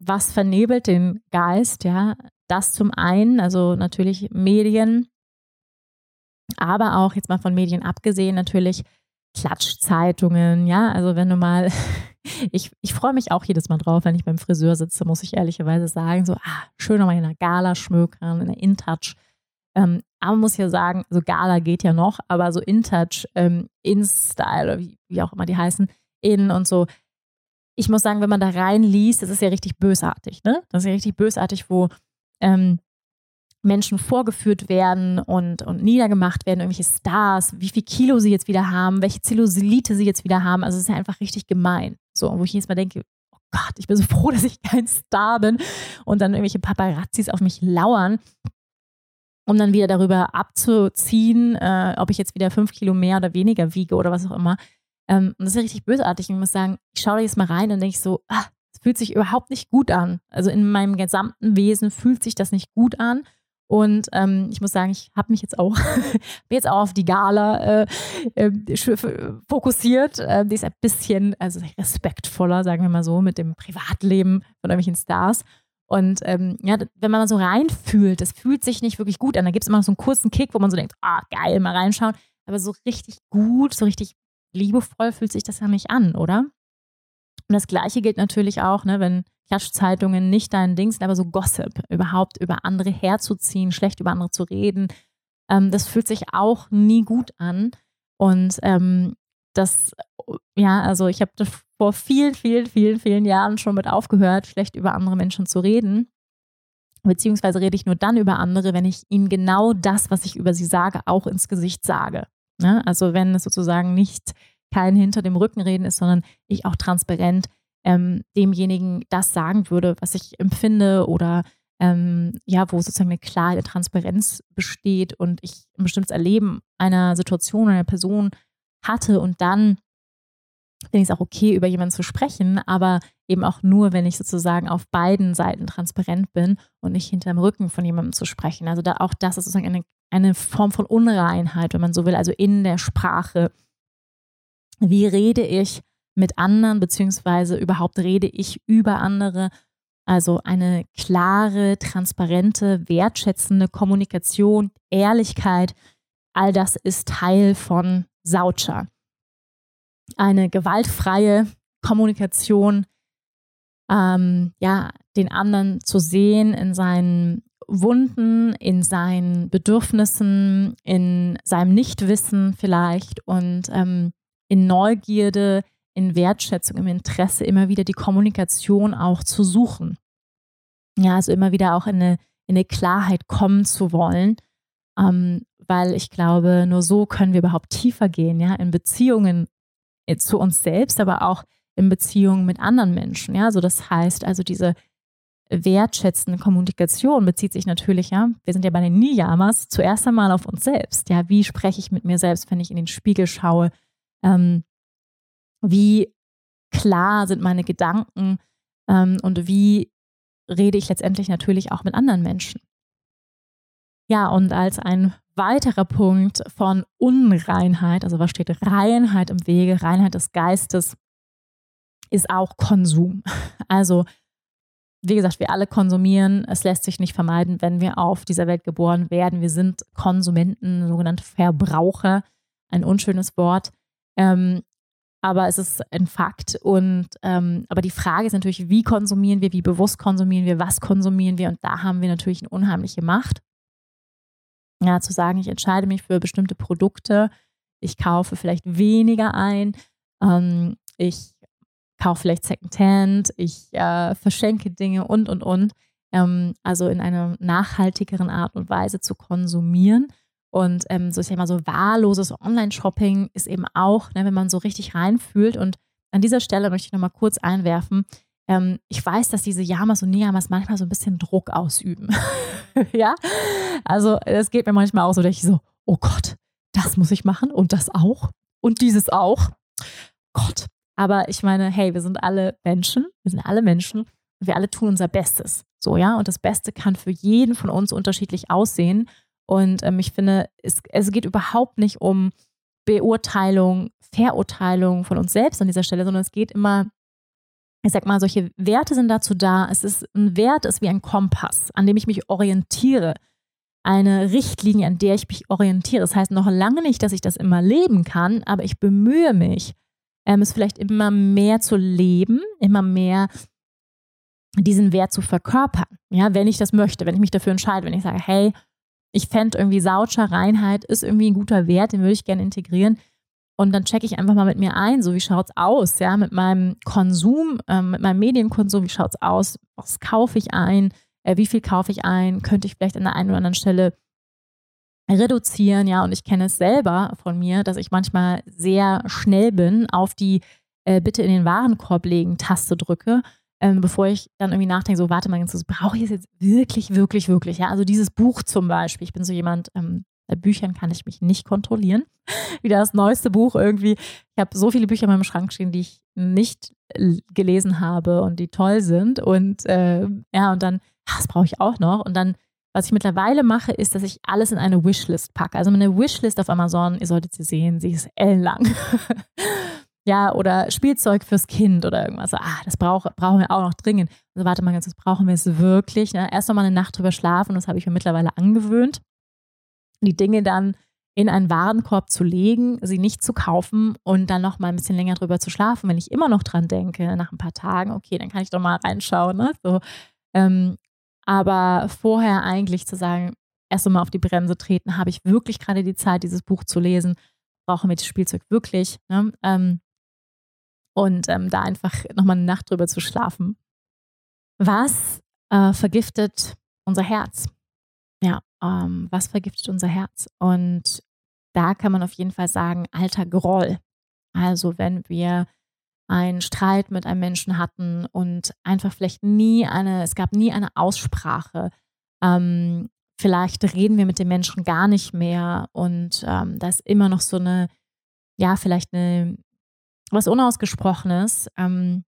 was vernebelt den Geist, ja, das zum einen, also natürlich Medien, aber auch jetzt mal von Medien abgesehen, natürlich Klatschzeitungen, ja, also wenn du mal, ich, ich freue mich auch jedes Mal drauf, wenn ich beim Friseur sitze, muss ich ehrlicherweise sagen, so, ah, schön nochmal in einer Gala schmökern, in einer InTouch. Ähm, aber man muss ja sagen, so Gala geht ja noch, aber so InTouch, ähm, InStyle wie, wie auch immer die heißen, In und so. Ich muss sagen, wenn man da reinliest, das ist ja richtig bösartig, ne? Das ist ja richtig bösartig, wo ähm, Menschen vorgeführt werden und, und niedergemacht werden, irgendwelche Stars, wie viel Kilo sie jetzt wieder haben, welche Zellulite sie jetzt wieder haben. Also es ist ja einfach richtig gemein. So, wo ich jedes Mal denke, oh Gott, ich bin so froh, dass ich kein Star bin und dann irgendwelche Paparazzis auf mich lauern, um dann wieder darüber abzuziehen, äh, ob ich jetzt wieder fünf Kilo mehr oder weniger wiege oder was auch immer. Ähm, und das ist ja richtig bösartig. Ich muss sagen, ich schaue da jetzt mal rein und denke so, ah, fühlt sich überhaupt nicht gut an. Also in meinem gesamten Wesen fühlt sich das nicht gut an. Und ähm, ich muss sagen, ich habe mich jetzt auch, jetzt auch auf die Gala äh, äh, fokussiert. Äh, die ist ein bisschen also respektvoller, sagen wir mal so, mit dem Privatleben von irgendwelchen Stars. Und ähm, ja, wenn man so reinfühlt, das fühlt sich nicht wirklich gut an. Da gibt es immer so einen kurzen Kick, wo man so denkt, ah, geil, mal reinschauen. Aber so richtig gut, so richtig liebevoll fühlt sich das ja nicht an, oder? Und das Gleiche gilt natürlich auch, ne, wenn Klatschzeitungen nicht dein Ding sind, aber so Gossip, überhaupt über andere herzuziehen, schlecht über andere zu reden, ähm, das fühlt sich auch nie gut an. Und ähm, das, ja, also ich habe vor vielen, vielen, vielen, vielen Jahren schon mit aufgehört, schlecht über andere Menschen zu reden. Beziehungsweise rede ich nur dann über andere, wenn ich ihnen genau das, was ich über sie sage, auch ins Gesicht sage. Ne? Also wenn es sozusagen nicht kein hinter dem Rücken reden ist, sondern ich auch transparent ähm, demjenigen das sagen würde, was ich empfinde oder ähm, ja, wo sozusagen eine klare Transparenz besteht und ich ein bestimmtes Erleben einer Situation, einer Person hatte und dann finde ich es auch okay, über jemanden zu sprechen, aber eben auch nur, wenn ich sozusagen auf beiden Seiten transparent bin und nicht hinterm Rücken von jemandem zu sprechen. Also da, auch das ist sozusagen eine, eine Form von Unreinheit, wenn man so will, also in der Sprache wie rede ich mit anderen, beziehungsweise überhaupt rede ich über andere. Also eine klare, transparente, wertschätzende Kommunikation, Ehrlichkeit, all das ist Teil von Saucha. Eine gewaltfreie Kommunikation, ähm, ja, den anderen zu sehen in seinen Wunden, in seinen Bedürfnissen, in seinem Nichtwissen vielleicht und ähm, in Neugierde, in Wertschätzung, im Interesse immer wieder die Kommunikation auch zu suchen. Ja, also immer wieder auch in eine, in eine Klarheit kommen zu wollen, ähm, weil ich glaube, nur so können wir überhaupt tiefer gehen, ja, in Beziehungen äh, zu uns selbst, aber auch in Beziehungen mit anderen Menschen. Ja, so das heißt also diese wertschätzende Kommunikation bezieht sich natürlich, ja, wir sind ja bei den Niyamas, zuerst einmal auf uns selbst. Ja, wie spreche ich mit mir selbst, wenn ich in den Spiegel schaue? Ähm, wie klar sind meine Gedanken ähm, und wie rede ich letztendlich natürlich auch mit anderen Menschen. Ja, und als ein weiterer Punkt von Unreinheit, also was steht Reinheit im Wege, Reinheit des Geistes, ist auch Konsum. Also, wie gesagt, wir alle konsumieren. Es lässt sich nicht vermeiden, wenn wir auf dieser Welt geboren werden. Wir sind Konsumenten, sogenannte Verbraucher, ein unschönes Wort. Ähm, aber es ist ein Fakt. Und ähm, aber die Frage ist natürlich, wie konsumieren wir, wie bewusst konsumieren wir, was konsumieren wir? Und da haben wir natürlich eine unheimliche Macht. Ja, zu sagen, ich entscheide mich für bestimmte Produkte, ich kaufe vielleicht weniger ein, ähm, ich kaufe vielleicht Secondhand, ich äh, verschenke Dinge und und und. Ähm, also in einer nachhaltigeren Art und Weise zu konsumieren und ähm, so, ich sag mal, so wahlloses Online-Shopping ist eben auch, ne, wenn man so richtig reinfühlt. Und an dieser Stelle möchte ich nochmal kurz einwerfen. Ähm, ich weiß, dass diese Yamas und Niyamas manchmal so ein bisschen Druck ausüben. ja, also es geht mir manchmal auch so, dass ich so, oh Gott, das muss ich machen und das auch und dieses auch. Gott. Aber ich meine, hey, wir sind alle Menschen, wir sind alle Menschen und wir alle tun unser Bestes. So, ja, und das Beste kann für jeden von uns unterschiedlich aussehen. Und ähm, ich finde, es, es geht überhaupt nicht um Beurteilung, Verurteilung von uns selbst an dieser Stelle, sondern es geht immer, ich sag mal, solche Werte sind dazu da. Es ist ein Wert ist wie ein Kompass, an dem ich mich orientiere. Eine Richtlinie, an der ich mich orientiere. Das heißt noch lange nicht, dass ich das immer leben kann, aber ich bemühe mich, ähm, es vielleicht immer mehr zu leben, immer mehr diesen Wert zu verkörpern. Ja, wenn ich das möchte, wenn ich mich dafür entscheide, wenn ich sage, hey, ich fände irgendwie Sautscher, Reinheit ist irgendwie ein guter Wert, den würde ich gerne integrieren. Und dann checke ich einfach mal mit mir ein, so wie schaut es aus, ja, mit meinem Konsum, ähm, mit meinem Medienkonsum, wie schaut es aus, was kaufe ich ein, äh, wie viel kaufe ich ein, könnte ich vielleicht an der einen oder anderen Stelle reduzieren, ja, und ich kenne es selber von mir, dass ich manchmal sehr schnell bin, auf die äh, Bitte in den Warenkorb legen Taste drücke ähm, bevor ich dann irgendwie nachdenke, so warte mal, brauche ich jetzt wirklich, wirklich, wirklich. Ja, also dieses Buch zum Beispiel. Ich bin so jemand, ähm, bei Büchern kann ich mich nicht kontrollieren. Wieder das neueste Buch irgendwie. Ich habe so viele Bücher in meinem Schrank stehen, die ich nicht gelesen habe und die toll sind. Und äh, ja, und dann, das brauche ich auch noch. Und dann, was ich mittlerweile mache, ist, dass ich alles in eine Wishlist packe. Also meine Wishlist auf Amazon, ihr solltet sie sehen, sie ist ellenlang. ja, oder Spielzeug fürs Kind oder irgendwas. Ah, das brauch, brauchen wir auch noch dringend. Also warte mal ganz, das brauchen wir es wirklich. Ne? Erst noch mal eine Nacht drüber schlafen, das habe ich mir mittlerweile angewöhnt. Die Dinge dann in einen Warenkorb zu legen, sie nicht zu kaufen und dann noch mal ein bisschen länger drüber zu schlafen. Wenn ich immer noch dran denke, nach ein paar Tagen, okay, dann kann ich doch mal reinschauen. Ne? So, ähm, aber vorher eigentlich zu sagen, erst einmal auf die Bremse treten, habe ich wirklich gerade die Zeit, dieses Buch zu lesen? Brauchen wir das Spielzeug wirklich? Ne? Ähm, und ähm, da einfach nochmal eine Nacht drüber zu schlafen. Was äh, vergiftet unser Herz? Ja, ähm, was vergiftet unser Herz? Und da kann man auf jeden Fall sagen, alter Groll. Also wenn wir einen Streit mit einem Menschen hatten und einfach vielleicht nie eine, es gab nie eine Aussprache. Ähm, vielleicht reden wir mit dem Menschen gar nicht mehr und ähm, da ist immer noch so eine, ja, vielleicht eine was Unausgesprochenes. Ähm,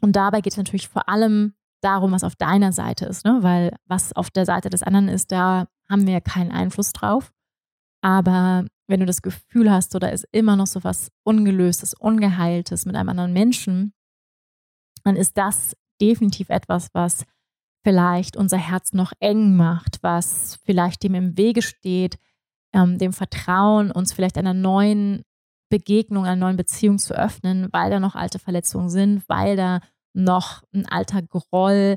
und dabei geht es natürlich vor allem darum, was auf deiner Seite ist, ne? weil was auf der Seite des anderen ist, da haben wir keinen Einfluss drauf. Aber wenn du das Gefühl hast, oder ist immer noch so was Ungelöstes, Ungeheiltes mit einem anderen Menschen, dann ist das definitiv etwas, was vielleicht unser Herz noch eng macht, was vielleicht dem im Wege steht, ähm, dem Vertrauen, uns vielleicht einer neuen Begegnung, einer neuen Beziehung zu öffnen, weil da noch alte Verletzungen sind, weil da noch ein alter Groll,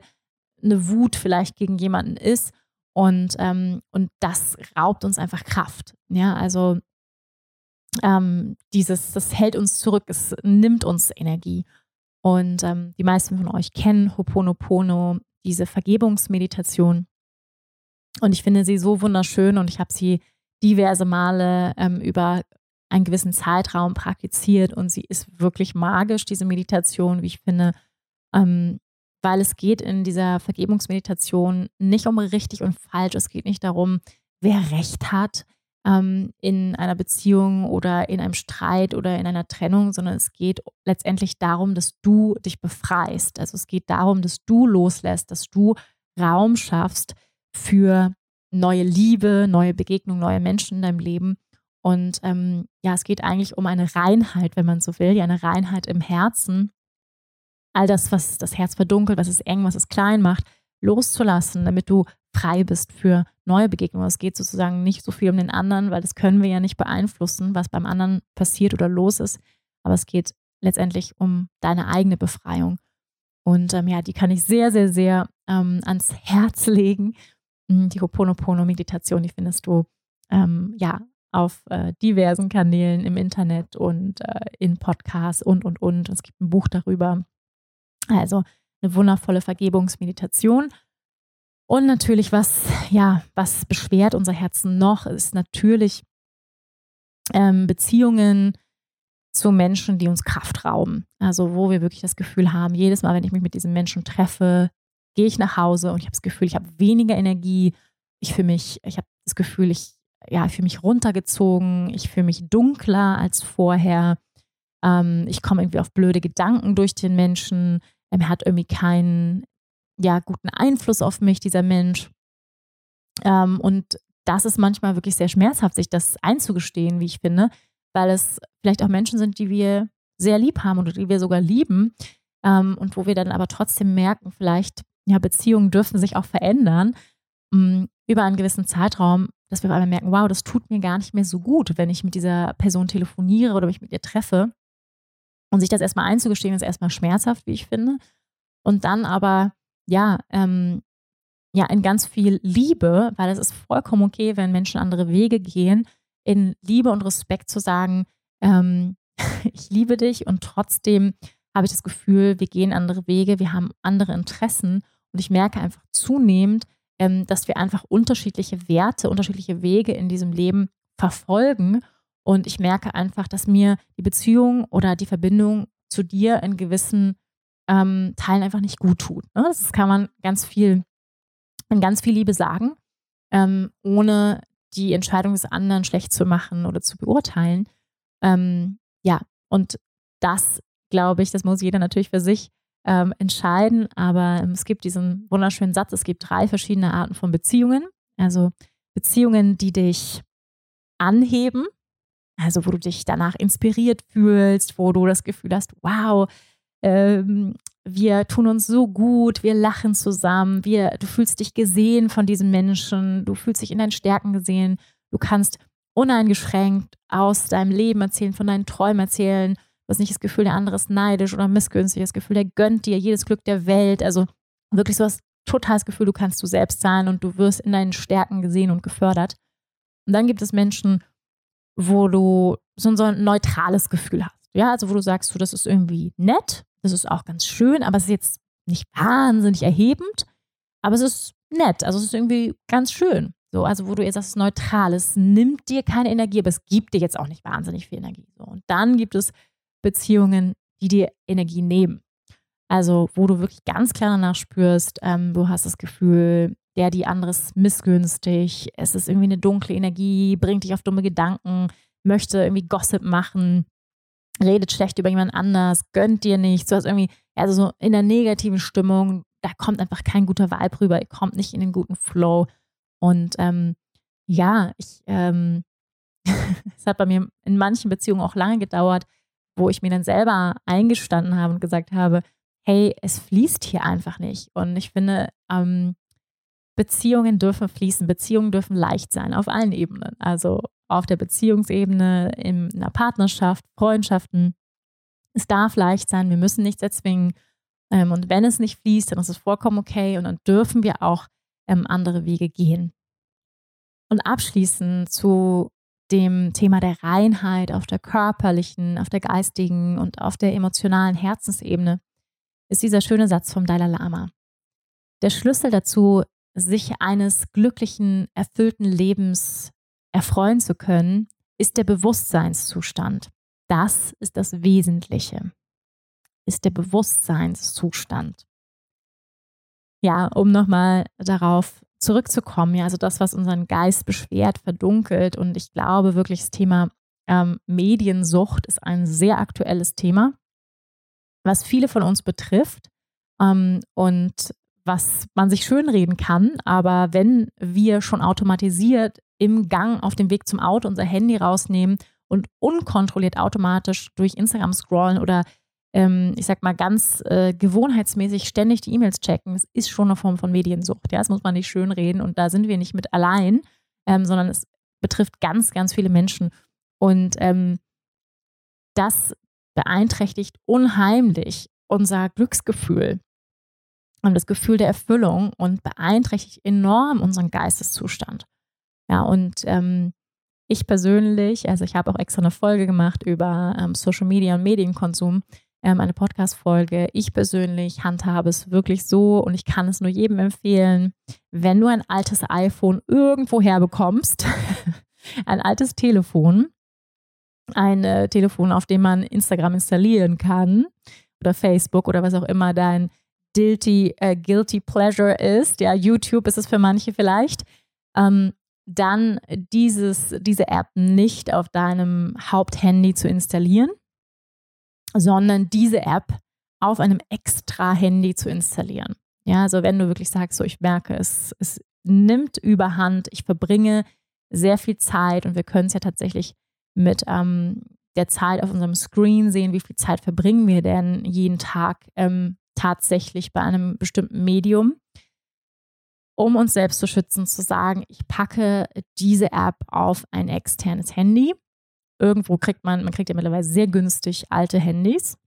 eine Wut vielleicht gegen jemanden ist. Und, ähm, und das raubt uns einfach Kraft. Ja, also ähm, dieses, das hält uns zurück, es nimmt uns Energie. Und ähm, die meisten von euch kennen Hoponopono, diese Vergebungsmeditation. Und ich finde sie so wunderschön und ich habe sie diverse Male ähm, über einen gewissen Zeitraum praktiziert und sie ist wirklich magisch, diese Meditation, wie ich finde, ähm, weil es geht in dieser Vergebungsmeditation nicht um richtig und falsch. Es geht nicht darum, wer recht hat ähm, in einer Beziehung oder in einem Streit oder in einer Trennung, sondern es geht letztendlich darum, dass du dich befreist. Also es geht darum, dass du loslässt, dass du Raum schaffst für neue Liebe, neue Begegnungen, neue Menschen in deinem Leben. Und ähm, ja, es geht eigentlich um eine Reinheit, wenn man so will, ja, eine Reinheit im Herzen. All das, was das Herz verdunkelt, was es eng, was es klein macht, loszulassen, damit du frei bist für neue Begegnungen. Es geht sozusagen nicht so viel um den anderen, weil das können wir ja nicht beeinflussen, was beim anderen passiert oder los ist. Aber es geht letztendlich um deine eigene Befreiung. Und ähm, ja, die kann ich sehr, sehr, sehr ähm, ans Herz legen. Hm, die Hoponopono-Meditation, die findest du ähm, ja auf äh, diversen Kanälen im Internet und äh, in Podcasts und, und, und. Es gibt ein Buch darüber. Also eine wundervolle Vergebungsmeditation. Und natürlich, was, ja, was beschwert unser Herzen noch, ist natürlich ähm, Beziehungen, zu Menschen, die uns Kraft rauben. Also wo wir wirklich das Gefühl haben, jedes Mal, wenn ich mich mit diesen Menschen treffe, gehe ich nach Hause und ich habe das Gefühl, ich habe weniger Energie. Ich fühle mich, ich habe das Gefühl, ich, ja, ich fühle mich runtergezogen, ich fühle mich dunkler als vorher. Ähm, ich komme irgendwie auf blöde Gedanken durch den Menschen. Er hat irgendwie keinen ja, guten Einfluss auf mich, dieser Mensch. Ähm, und das ist manchmal wirklich sehr schmerzhaft, sich das einzugestehen, wie ich finde, weil es vielleicht auch Menschen sind, die wir sehr lieb haben oder die wir sogar lieben ähm, und wo wir dann aber trotzdem merken, vielleicht, ja, Beziehungen dürfen sich auch verändern mm, über einen gewissen Zeitraum, dass wir auf einmal merken, wow, das tut mir gar nicht mehr so gut, wenn ich mit dieser Person telefoniere oder mich mit ihr treffe. Und sich das erstmal einzugestehen, ist erstmal schmerzhaft, wie ich finde. Und dann aber, ja, ähm, ja, in ganz viel Liebe, weil es ist vollkommen okay, wenn Menschen andere Wege gehen, in Liebe und Respekt zu sagen, ähm, ich liebe dich und trotzdem habe ich das Gefühl, wir gehen andere Wege, wir haben andere Interessen und ich merke einfach zunehmend, ähm, dass wir einfach unterschiedliche Werte, unterschiedliche Wege in diesem Leben verfolgen und ich merke einfach, dass mir die Beziehung oder die Verbindung zu dir in gewissen ähm, Teilen einfach nicht gut tut. Ne? Das kann man ganz viel, in ganz viel Liebe sagen, ähm, ohne die Entscheidung des anderen schlecht zu machen oder zu beurteilen. Ähm, ja, und das, glaube ich, das muss jeder natürlich für sich ähm, entscheiden. Aber ähm, es gibt diesen wunderschönen Satz, es gibt drei verschiedene Arten von Beziehungen. Also Beziehungen, die dich anheben, also wo du dich danach inspiriert fühlst, wo du das Gefühl hast, wow, ähm, wir tun uns so gut, wir lachen zusammen, wir, du fühlst dich gesehen von diesen Menschen, du fühlst dich in deinen Stärken gesehen, du kannst uneingeschränkt aus deinem Leben erzählen, von deinen Träumen erzählen. Du hast nicht das Gefühl, der andere ist neidisch oder missgünstig, das Gefühl, der gönnt dir jedes Glück der Welt. Also wirklich so das totales Gefühl, du kannst du selbst sein und du wirst in deinen Stärken gesehen und gefördert. Und dann gibt es Menschen, wo du so ein, so ein neutrales Gefühl hast. Ja, also wo du sagst, du, das ist irgendwie nett, das ist auch ganz schön, aber es ist jetzt nicht wahnsinnig erhebend, aber es ist nett. Also es ist irgendwie ganz schön. So, also wo du jetzt sagst, neutral, es nimmt dir keine Energie, aber es gibt dir jetzt auch nicht wahnsinnig viel Energie. So. Und dann gibt es Beziehungen, die dir Energie nehmen. Also wo du wirklich ganz klar danach spürst, ähm, du hast das Gefühl, der, die andere ist missgünstig, es ist irgendwie eine dunkle Energie, bringt dich auf dumme Gedanken, möchte irgendwie Gossip machen, redet schlecht über jemand anders, gönnt dir nichts, du hast irgendwie, also so in der negativen Stimmung, da kommt einfach kein guter Vibe rüber, ihr kommt nicht in den guten Flow. Und ähm, ja, ich, ähm, es hat bei mir in manchen Beziehungen auch lange gedauert, wo ich mir dann selber eingestanden habe und gesagt habe, hey, es fließt hier einfach nicht. Und ich finde, ähm, Beziehungen dürfen fließen, Beziehungen dürfen leicht sein auf allen Ebenen. Also auf der Beziehungsebene, in einer Partnerschaft, Freundschaften. Es darf leicht sein, wir müssen nichts erzwingen. Ähm, und wenn es nicht fließt, dann ist es vollkommen okay und dann dürfen wir auch ähm, andere Wege gehen. Und abschließend zu dem Thema der Reinheit auf der körperlichen, auf der geistigen und auf der emotionalen Herzensebene ist dieser schöne Satz vom Dalai Lama. Der Schlüssel dazu, sich eines glücklichen, erfüllten Lebens erfreuen zu können, ist der Bewusstseinszustand. Das ist das Wesentliche, ist der Bewusstseinszustand. ja, um nochmal darauf zurückzukommen, ja, also das, was unseren Geist beschwert, verdunkelt. Und ich glaube wirklich, das Thema ähm, Mediensucht ist ein sehr aktuelles Thema, was viele von uns betrifft ähm, und was man sich schönreden kann. Aber wenn wir schon automatisiert im Gang auf dem Weg zum Auto unser Handy rausnehmen und unkontrolliert automatisch durch Instagram scrollen oder ähm, ich sag mal ganz äh, gewohnheitsmäßig ständig die E-Mails checken, das ist schon eine Form von Mediensucht. Ja, das muss man nicht schönreden und da sind wir nicht mit allein, ähm, sondern es betrifft ganz, ganz viele Menschen. Und ähm, das beeinträchtigt unheimlich unser Glücksgefühl und das Gefühl der Erfüllung und beeinträchtigt enorm unseren Geisteszustand. Ja, und ähm, ich persönlich, also ich habe auch extra eine Folge gemacht über ähm, Social Media und Medienkonsum, ähm, eine Podcast-Folge. Ich persönlich handhabe es wirklich so und ich kann es nur jedem empfehlen, wenn du ein altes iPhone irgendwo herbekommst, ein altes Telefon, ein äh, Telefon, auf dem man Instagram installieren kann oder Facebook oder was auch immer dein guilty, äh, guilty pleasure ist. Ja, YouTube ist es für manche vielleicht. Ähm, dann dieses, diese App nicht auf deinem Haupthandy zu installieren, sondern diese App auf einem extra Handy zu installieren. Ja, also wenn du wirklich sagst, so ich merke, es, es nimmt überhand, ich verbringe sehr viel Zeit und wir können es ja tatsächlich mit ähm, der Zeit auf unserem Screen sehen, wie viel Zeit verbringen wir denn jeden Tag ähm, tatsächlich bei einem bestimmten Medium um uns selbst zu schützen, zu sagen, ich packe diese App auf ein externes Handy. Irgendwo kriegt man, man kriegt ja mittlerweile sehr günstig alte Handys.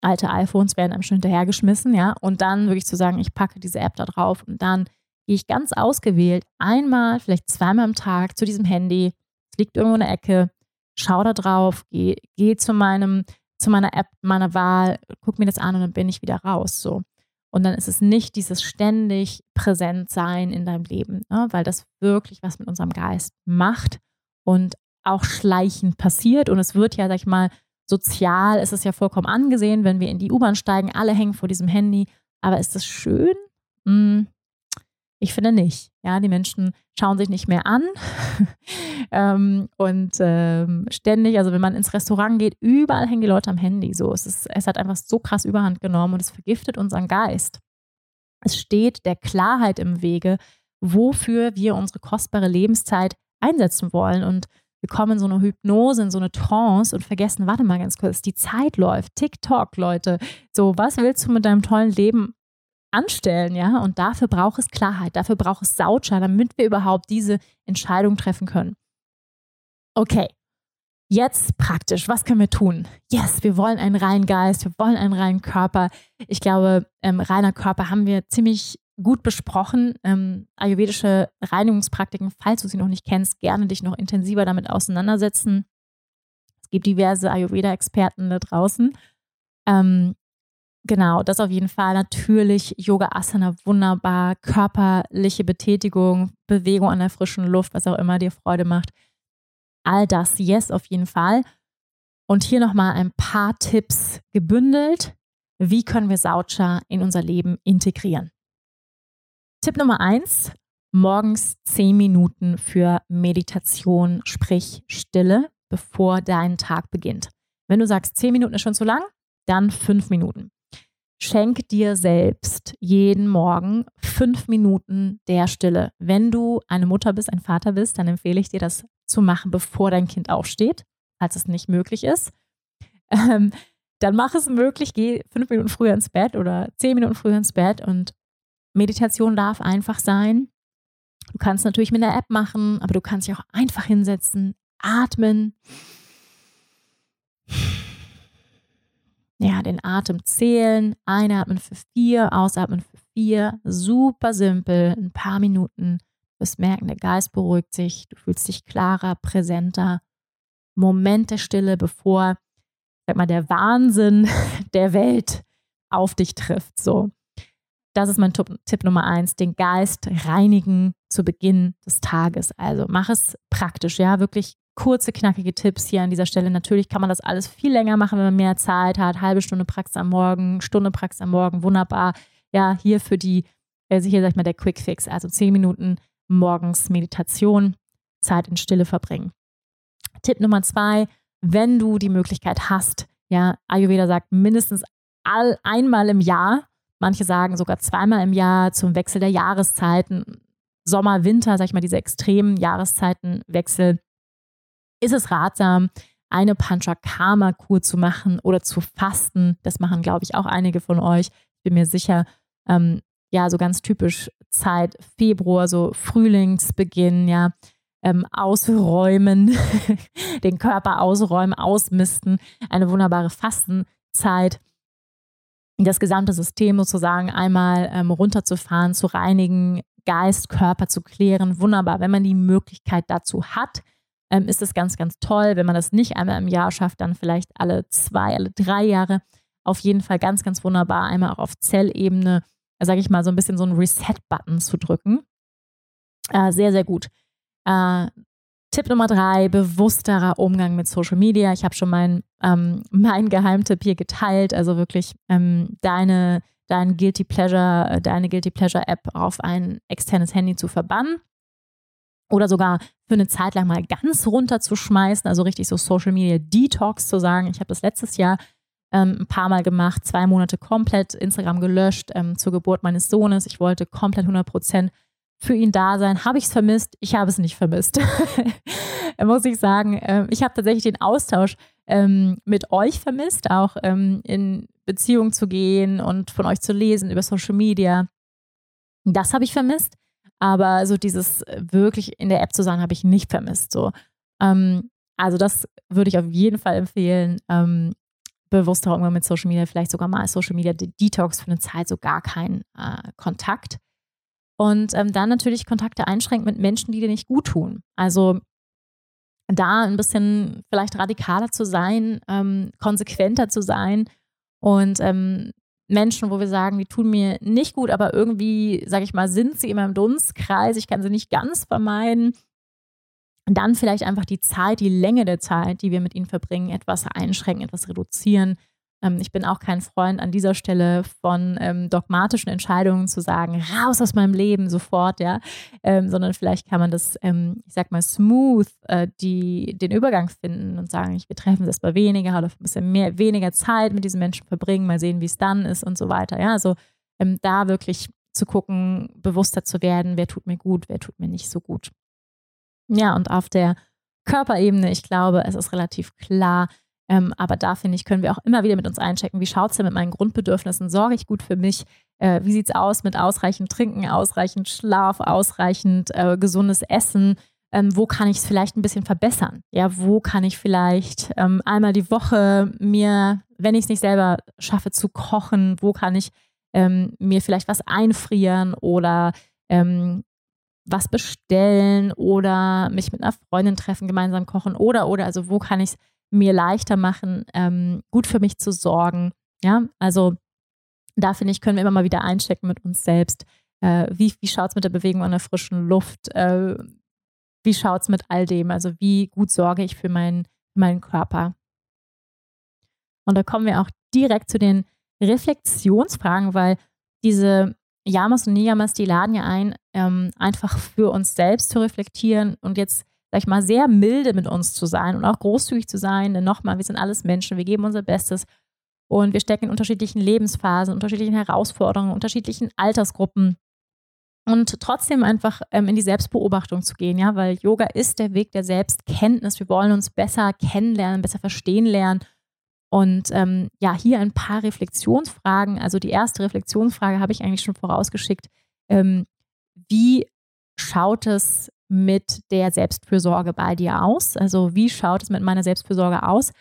Alte iPhones werden einem schon hinterhergeschmissen, ja. Und dann wirklich zu sagen, ich packe diese App da drauf und dann gehe ich ganz ausgewählt einmal, vielleicht zweimal am Tag zu diesem Handy. Es liegt irgendwo in der Ecke, schau da drauf, gehe geh zu meinem, zu meiner App meiner Wahl, guck mir das an und dann bin ich wieder raus. So. Und dann ist es nicht dieses ständig Präsentsein in deinem Leben, ne? weil das wirklich was mit unserem Geist macht und auch schleichend passiert. Und es wird ja, sag ich mal, sozial ist es ja vollkommen angesehen, wenn wir in die U-Bahn steigen, alle hängen vor diesem Handy. Aber ist das schön? Hm, ich finde nicht. Ja, die Menschen schauen sich nicht mehr an ähm, und ähm, ständig, also wenn man ins Restaurant geht, überall hängen die Leute am Handy. So, es, ist, es hat einfach so krass Überhand genommen und es vergiftet unseren Geist. Es steht der Klarheit im Wege, wofür wir unsere kostbare Lebenszeit einsetzen wollen und wir kommen in so eine Hypnose, in so eine Trance und vergessen, warte mal ganz kurz, die Zeit läuft. TikTok, Leute. So, was willst du mit deinem tollen Leben anstellen, ja. Und dafür braucht es Klarheit, dafür braucht es Sautscher, damit wir überhaupt diese Entscheidung treffen können. Okay, jetzt praktisch, was können wir tun? Yes, wir wollen einen reinen Geist, wir wollen einen reinen Körper. Ich glaube, ähm, reiner Körper haben wir ziemlich gut besprochen. Ähm, ayurvedische Reinigungspraktiken, falls du sie noch nicht kennst, gerne dich noch intensiver damit auseinandersetzen. Es gibt diverse Ayurveda-Experten da draußen. Ähm, Genau, das auf jeden Fall. Natürlich Yoga Asana wunderbar, körperliche Betätigung, Bewegung an der frischen Luft, was auch immer dir Freude macht. All das, yes, auf jeden Fall. Und hier nochmal ein paar Tipps gebündelt. Wie können wir Saucha in unser Leben integrieren? Tipp Nummer eins: morgens zehn Minuten für Meditation, sprich Stille, bevor dein Tag beginnt. Wenn du sagst, zehn Minuten ist schon zu lang, dann fünf Minuten. Schenk dir selbst jeden Morgen fünf Minuten der Stille. Wenn du eine Mutter bist, ein Vater bist, dann empfehle ich dir, das zu machen, bevor dein Kind aufsteht, falls es nicht möglich ist. Ähm, dann mach es möglich, geh fünf Minuten früher ins Bett oder zehn Minuten früher ins Bett und Meditation darf einfach sein. Du kannst natürlich mit der App machen, aber du kannst dich auch einfach hinsetzen, atmen ja, den Atem zählen, einatmen für vier, ausatmen für vier, super simpel, ein paar Minuten. Du wirst merken, der Geist beruhigt sich, du fühlst dich klarer, präsenter. Moment der Stille, bevor, sag mal, der Wahnsinn der Welt auf dich trifft. So, das ist mein Tipp Nummer eins: den Geist reinigen zu Beginn des Tages. Also mach es praktisch, ja, wirklich kurze, knackige Tipps hier an dieser Stelle. Natürlich kann man das alles viel länger machen, wenn man mehr Zeit hat. Halbe Stunde Praxis am Morgen, Stunde Praxis am Morgen, wunderbar. Ja, hier für die also hier sag ich mal der Quick Fix, also zehn Minuten morgens Meditation, Zeit in Stille verbringen. Tipp Nummer zwei, wenn du die Möglichkeit hast, ja, Ayurveda sagt mindestens all, einmal im Jahr, manche sagen sogar zweimal im Jahr zum Wechsel der Jahreszeiten, Sommer, Winter, sag ich mal, diese extremen Jahreszeitenwechsel, ist es ratsam, eine Panchakarma-Kur zu machen oder zu fasten. Das machen, glaube ich, auch einige von euch. Ich bin mir sicher, ähm, ja, so ganz typisch Zeit Februar, so Frühlingsbeginn, ja, ähm, ausräumen, den Körper ausräumen, ausmisten, eine wunderbare Fastenzeit, das gesamte System sozusagen einmal ähm, runterzufahren, zu reinigen, Geist, Körper zu klären. Wunderbar, wenn man die Möglichkeit dazu hat, ähm, ist es ganz, ganz toll. Wenn man das nicht einmal im Jahr schafft, dann vielleicht alle zwei, alle drei Jahre. Auf jeden Fall ganz, ganz wunderbar, einmal auch auf Zellebene, sage ich mal, so ein bisschen so einen Reset-Button zu drücken. Äh, sehr, sehr gut. Äh, Tipp Nummer drei, bewussterer Umgang mit Social Media. Ich habe schon meinen ähm, mein Geheimtipp hier geteilt, also wirklich ähm, deine, dein Guilty Pleasure, äh, deine Guilty Pleasure App auf ein externes Handy zu verbannen oder sogar für eine Zeit lang mal ganz runterzuschmeißen, also richtig so Social Media Detox zu sagen. Ich habe das letztes Jahr ähm, ein paar Mal gemacht, zwei Monate komplett Instagram gelöscht ähm, zur Geburt meines Sohnes. Ich wollte komplett 100 Prozent für ihn da sein. Habe ich es vermisst? Ich habe es nicht vermisst. Muss ich sagen. Ähm, ich habe tatsächlich den Austausch ähm, mit euch vermisst, auch ähm, in Beziehung zu gehen und von euch zu lesen über Social Media. Das habe ich vermisst. Aber so dieses äh, wirklich in der App zu sein, habe ich nicht vermisst. So. Also das würde ich auf jeden Fall empfehlen. Bewusster Umgang mit Social Media, vielleicht sogar mal Social Media Detox für eine Zeit, so gar keinen äh, Kontakt. Und ähm, dann natürlich Kontakte einschränken mit Menschen, die dir nicht gut tun. Also da ein bisschen vielleicht radikaler zu sein, ähm, konsequenter zu sein und ähm, Menschen, wo wir sagen, die tun mir nicht gut, aber irgendwie, sage ich mal, sind sie in meinem Dunstkreis, ich kann sie nicht ganz vermeiden. dann vielleicht einfach die Zeit, die Länge der Zeit, die wir mit ihnen verbringen, etwas einschränken, etwas reduzieren. Ähm, ich bin auch kein Freund an dieser Stelle von ähm, dogmatischen Entscheidungen zu sagen, raus aus meinem Leben sofort, ja, ähm, sondern vielleicht kann man das, ähm, ich sag mal, smooth äh, die, den Übergang finden und sagen, ich, treffen uns erstmal weniger oder ein bisschen mehr, weniger Zeit mit diesen Menschen verbringen, mal sehen, wie es dann ist und so weiter. Ja, also ähm, da wirklich zu gucken, bewusster zu werden, wer tut mir gut, wer tut mir nicht so gut. Ja, und auf der Körperebene, ich glaube, es ist relativ klar, ähm, aber da finde ich, können wir auch immer wieder mit uns einchecken, wie schaut es denn mit meinen Grundbedürfnissen? Sorge ich gut für mich? Äh, wie sieht es aus mit ausreichend Trinken, ausreichend Schlaf, ausreichend äh, gesundes Essen? Ähm, wo kann ich es vielleicht ein bisschen verbessern? Ja, wo kann ich vielleicht ähm, einmal die Woche mir, wenn ich es nicht selber schaffe zu kochen, wo kann ich ähm, mir vielleicht was einfrieren oder ähm, was bestellen oder mich mit einer Freundin treffen, gemeinsam kochen oder oder also wo kann ich es mir leichter machen, ähm, gut für mich zu sorgen. Ja, also da finde ich, können wir immer mal wieder einchecken mit uns selbst. Äh, wie wie schaut es mit der Bewegung an der frischen Luft? Äh, wie schaut es mit all dem? Also wie gut sorge ich für meinen, meinen Körper? Und da kommen wir auch direkt zu den Reflexionsfragen, weil diese Yamas und Niyamas, die laden ja ein, ähm, einfach für uns selbst zu reflektieren und jetzt sag ich mal, sehr milde mit uns zu sein und auch großzügig zu sein. Denn nochmal, wir sind alles Menschen, wir geben unser Bestes und wir stecken in unterschiedlichen Lebensphasen, unterschiedlichen Herausforderungen, unterschiedlichen Altersgruppen. Und trotzdem einfach ähm, in die Selbstbeobachtung zu gehen, ja, weil Yoga ist der Weg der Selbstkenntnis. Wir wollen uns besser kennenlernen, besser verstehen lernen. Und ähm, ja, hier ein paar Reflexionsfragen. Also die erste Reflexionsfrage habe ich eigentlich schon vorausgeschickt. Ähm, wie schaut es mit der Selbstfürsorge bei dir aus? Also wie schaut es mit meiner Selbstfürsorge aus?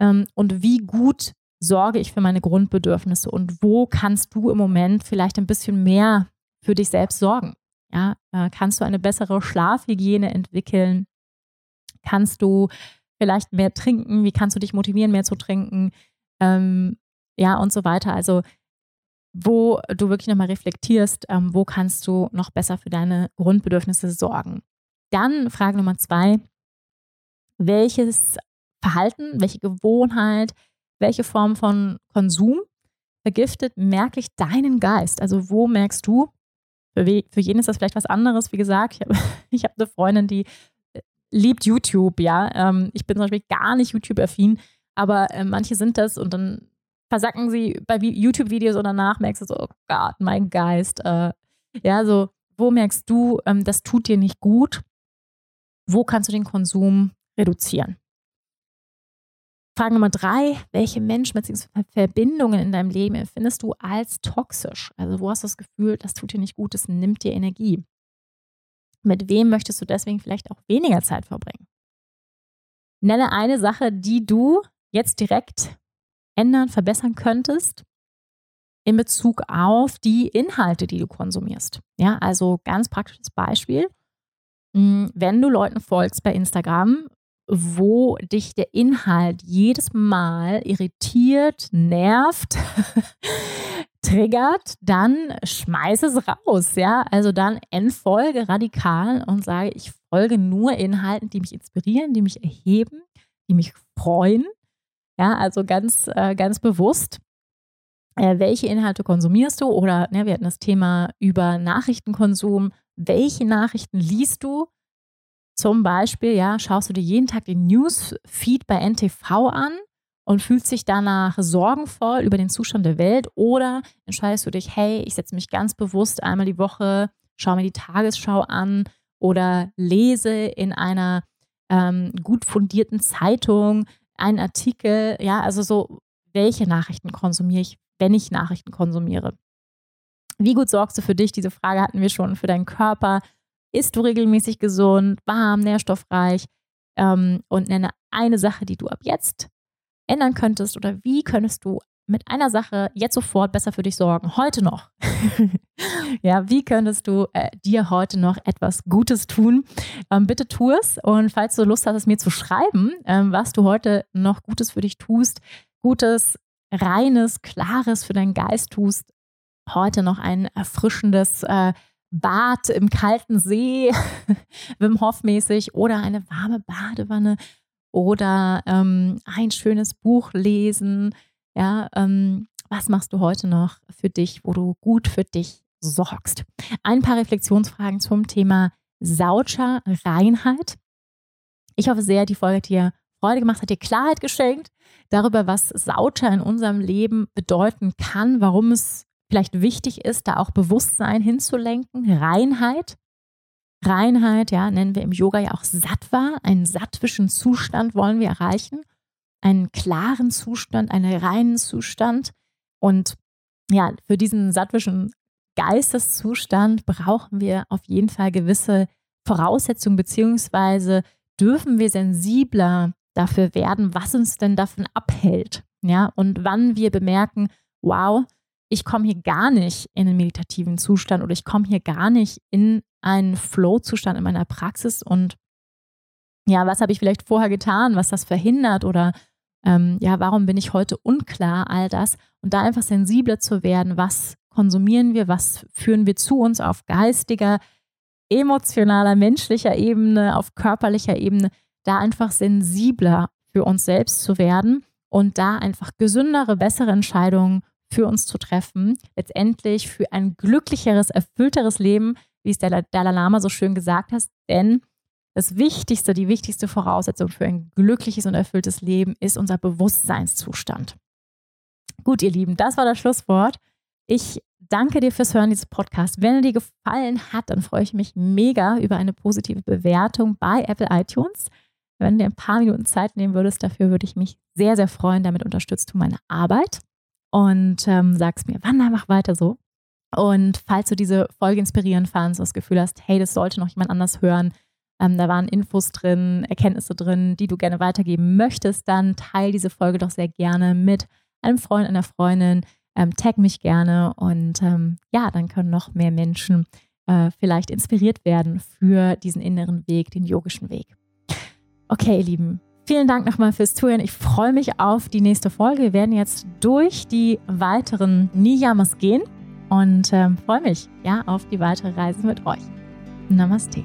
Ähm, und wie gut sorge ich für meine Grundbedürfnisse? Und wo kannst du im Moment vielleicht ein bisschen mehr für dich selbst sorgen? Ja, äh, kannst du eine bessere Schlafhygiene entwickeln? Kannst du vielleicht mehr trinken? Wie kannst du dich motivieren, mehr zu trinken? Ähm, ja, und so weiter. Also wo du wirklich nochmal reflektierst, ähm, wo kannst du noch besser für deine Grundbedürfnisse sorgen. Dann Frage Nummer zwei, welches Verhalten, welche Gewohnheit, welche Form von Konsum vergiftet merklich deinen Geist? Also wo merkst du, Für, für jeden ist das vielleicht was anderes. Wie gesagt, ich habe hab eine Freundin, die äh, liebt YouTube, ja. Ähm, ich bin zum Beispiel gar nicht YouTube-affin, aber äh, manche sind das und dann versacken sie bei YouTube-Videos und danach merkst du so, oh Gott, mein Geist. Äh, ja, so, wo merkst du, ähm, das tut dir nicht gut? Wo kannst du den Konsum reduzieren? Frage Nummer drei, welche Menschen bzw. Verbindungen in deinem Leben empfindest du als toxisch? Also wo hast du das Gefühl, das tut dir nicht gut, das nimmt dir Energie? Mit wem möchtest du deswegen vielleicht auch weniger Zeit verbringen? Nenne eine Sache, die du jetzt direkt ändern, verbessern könntest in Bezug auf die Inhalte, die du konsumierst. Ja, also ganz praktisches Beispiel. Hm, wenn du Leuten folgst bei Instagram, wo dich der Inhalt jedes Mal irritiert, nervt, triggert, dann schmeiß es raus, ja? Also dann entfolge radikal und sage, ich folge nur Inhalten, die mich inspirieren, die mich erheben, die mich freuen. Ja, also ganz, äh, ganz bewusst. Äh, welche Inhalte konsumierst du? Oder ne, wir hatten das Thema über Nachrichtenkonsum. Welche Nachrichten liest du? Zum Beispiel, ja, schaust du dir jeden Tag den Newsfeed bei NTV an und fühlst dich danach sorgenvoll über den Zustand der Welt oder entscheidest du dich, hey, ich setze mich ganz bewusst einmal die Woche, schaue mir die Tagesschau an oder lese in einer ähm, gut fundierten Zeitung einen Artikel, ja, also so, welche Nachrichten konsumiere ich, wenn ich Nachrichten konsumiere? Wie gut sorgst du für dich? Diese Frage hatten wir schon für deinen Körper. Isst du regelmäßig gesund, warm, nährstoffreich? Ähm, und nenne eine Sache, die du ab jetzt ändern könntest oder wie könntest du mit einer Sache jetzt sofort besser für dich sorgen, heute noch. ja, wie könntest du äh, dir heute noch etwas Gutes tun? Ähm, bitte tu es. Und falls du Lust hast, es mir zu schreiben, ähm, was du heute noch Gutes für dich tust, Gutes, reines, klares für deinen Geist tust, heute noch ein erfrischendes äh, Bad im kalten See, Wim Hof mäßig oder eine warme Badewanne oder ähm, ein schönes Buch lesen. Ja, ähm, was machst du heute noch für dich, wo du gut für dich sorgst? Ein paar Reflexionsfragen zum Thema Saucher Reinheit. Ich hoffe sehr, die Folge hat dir Freude gemacht, hat dir Klarheit geschenkt darüber, was Sauter in unserem Leben bedeuten kann, warum es vielleicht wichtig ist, da auch Bewusstsein hinzulenken, Reinheit. Reinheit, ja, nennen wir im Yoga ja auch Sattva, einen sattwischen Zustand wollen wir erreichen, einen klaren Zustand, einen reinen Zustand. Und ja, für diesen sattwischen Geisteszustand brauchen wir auf jeden Fall gewisse Voraussetzungen, beziehungsweise dürfen wir sensibler dafür werden, was uns denn davon abhält. Ja, und wann wir bemerken, wow, ich komme hier gar nicht in einen meditativen Zustand oder ich komme hier gar nicht in einen Flow-Zustand in meiner Praxis und ja, was habe ich vielleicht vorher getan, was das verhindert oder ähm, ja, warum bin ich heute unklar, all das. Und da einfach sensibler zu werden, was konsumieren wir, was führen wir zu uns auf geistiger, emotionaler, menschlicher Ebene, auf körperlicher Ebene, da einfach sensibler für uns selbst zu werden und da einfach gesündere, bessere Entscheidungen für uns zu treffen, letztendlich für ein glücklicheres, erfüllteres Leben, wie es der Dalai Lama so schön gesagt hat. Denn das Wichtigste, die wichtigste Voraussetzung für ein glückliches und erfülltes Leben ist unser Bewusstseinszustand. Gut, ihr Lieben, das war das Schlusswort. Ich danke dir fürs Hören dieses Podcasts. Wenn er dir gefallen hat, dann freue ich mich mega über eine positive Bewertung bei Apple iTunes. Wenn du dir ein paar Minuten Zeit nehmen würdest, dafür würde ich mich sehr, sehr freuen. Damit unterstützt du meine Arbeit und ähm, sagst mir, Wanda, mach weiter so. Und falls du diese Folge inspirierend fandst und das Gefühl hast, hey, das sollte noch jemand anders hören, ähm, da waren Infos drin, Erkenntnisse drin, die du gerne weitergeben möchtest, dann teile diese Folge doch sehr gerne mit einem Freund, einer Freundin, ähm, tag mich gerne und ähm, ja, dann können noch mehr Menschen äh, vielleicht inspiriert werden für diesen inneren Weg, den yogischen Weg. Okay, ihr Lieben, Vielen Dank nochmal fürs Zuhören. Ich freue mich auf die nächste Folge. Wir werden jetzt durch die weiteren Niyamas gehen und äh, freue mich ja, auf die weitere Reise mit euch. Namaste.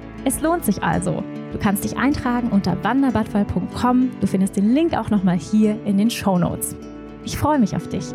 Es lohnt sich also. Du kannst dich eintragen unter wanderbadfall.com. Du findest den Link auch nochmal hier in den Show Notes. Ich freue mich auf dich.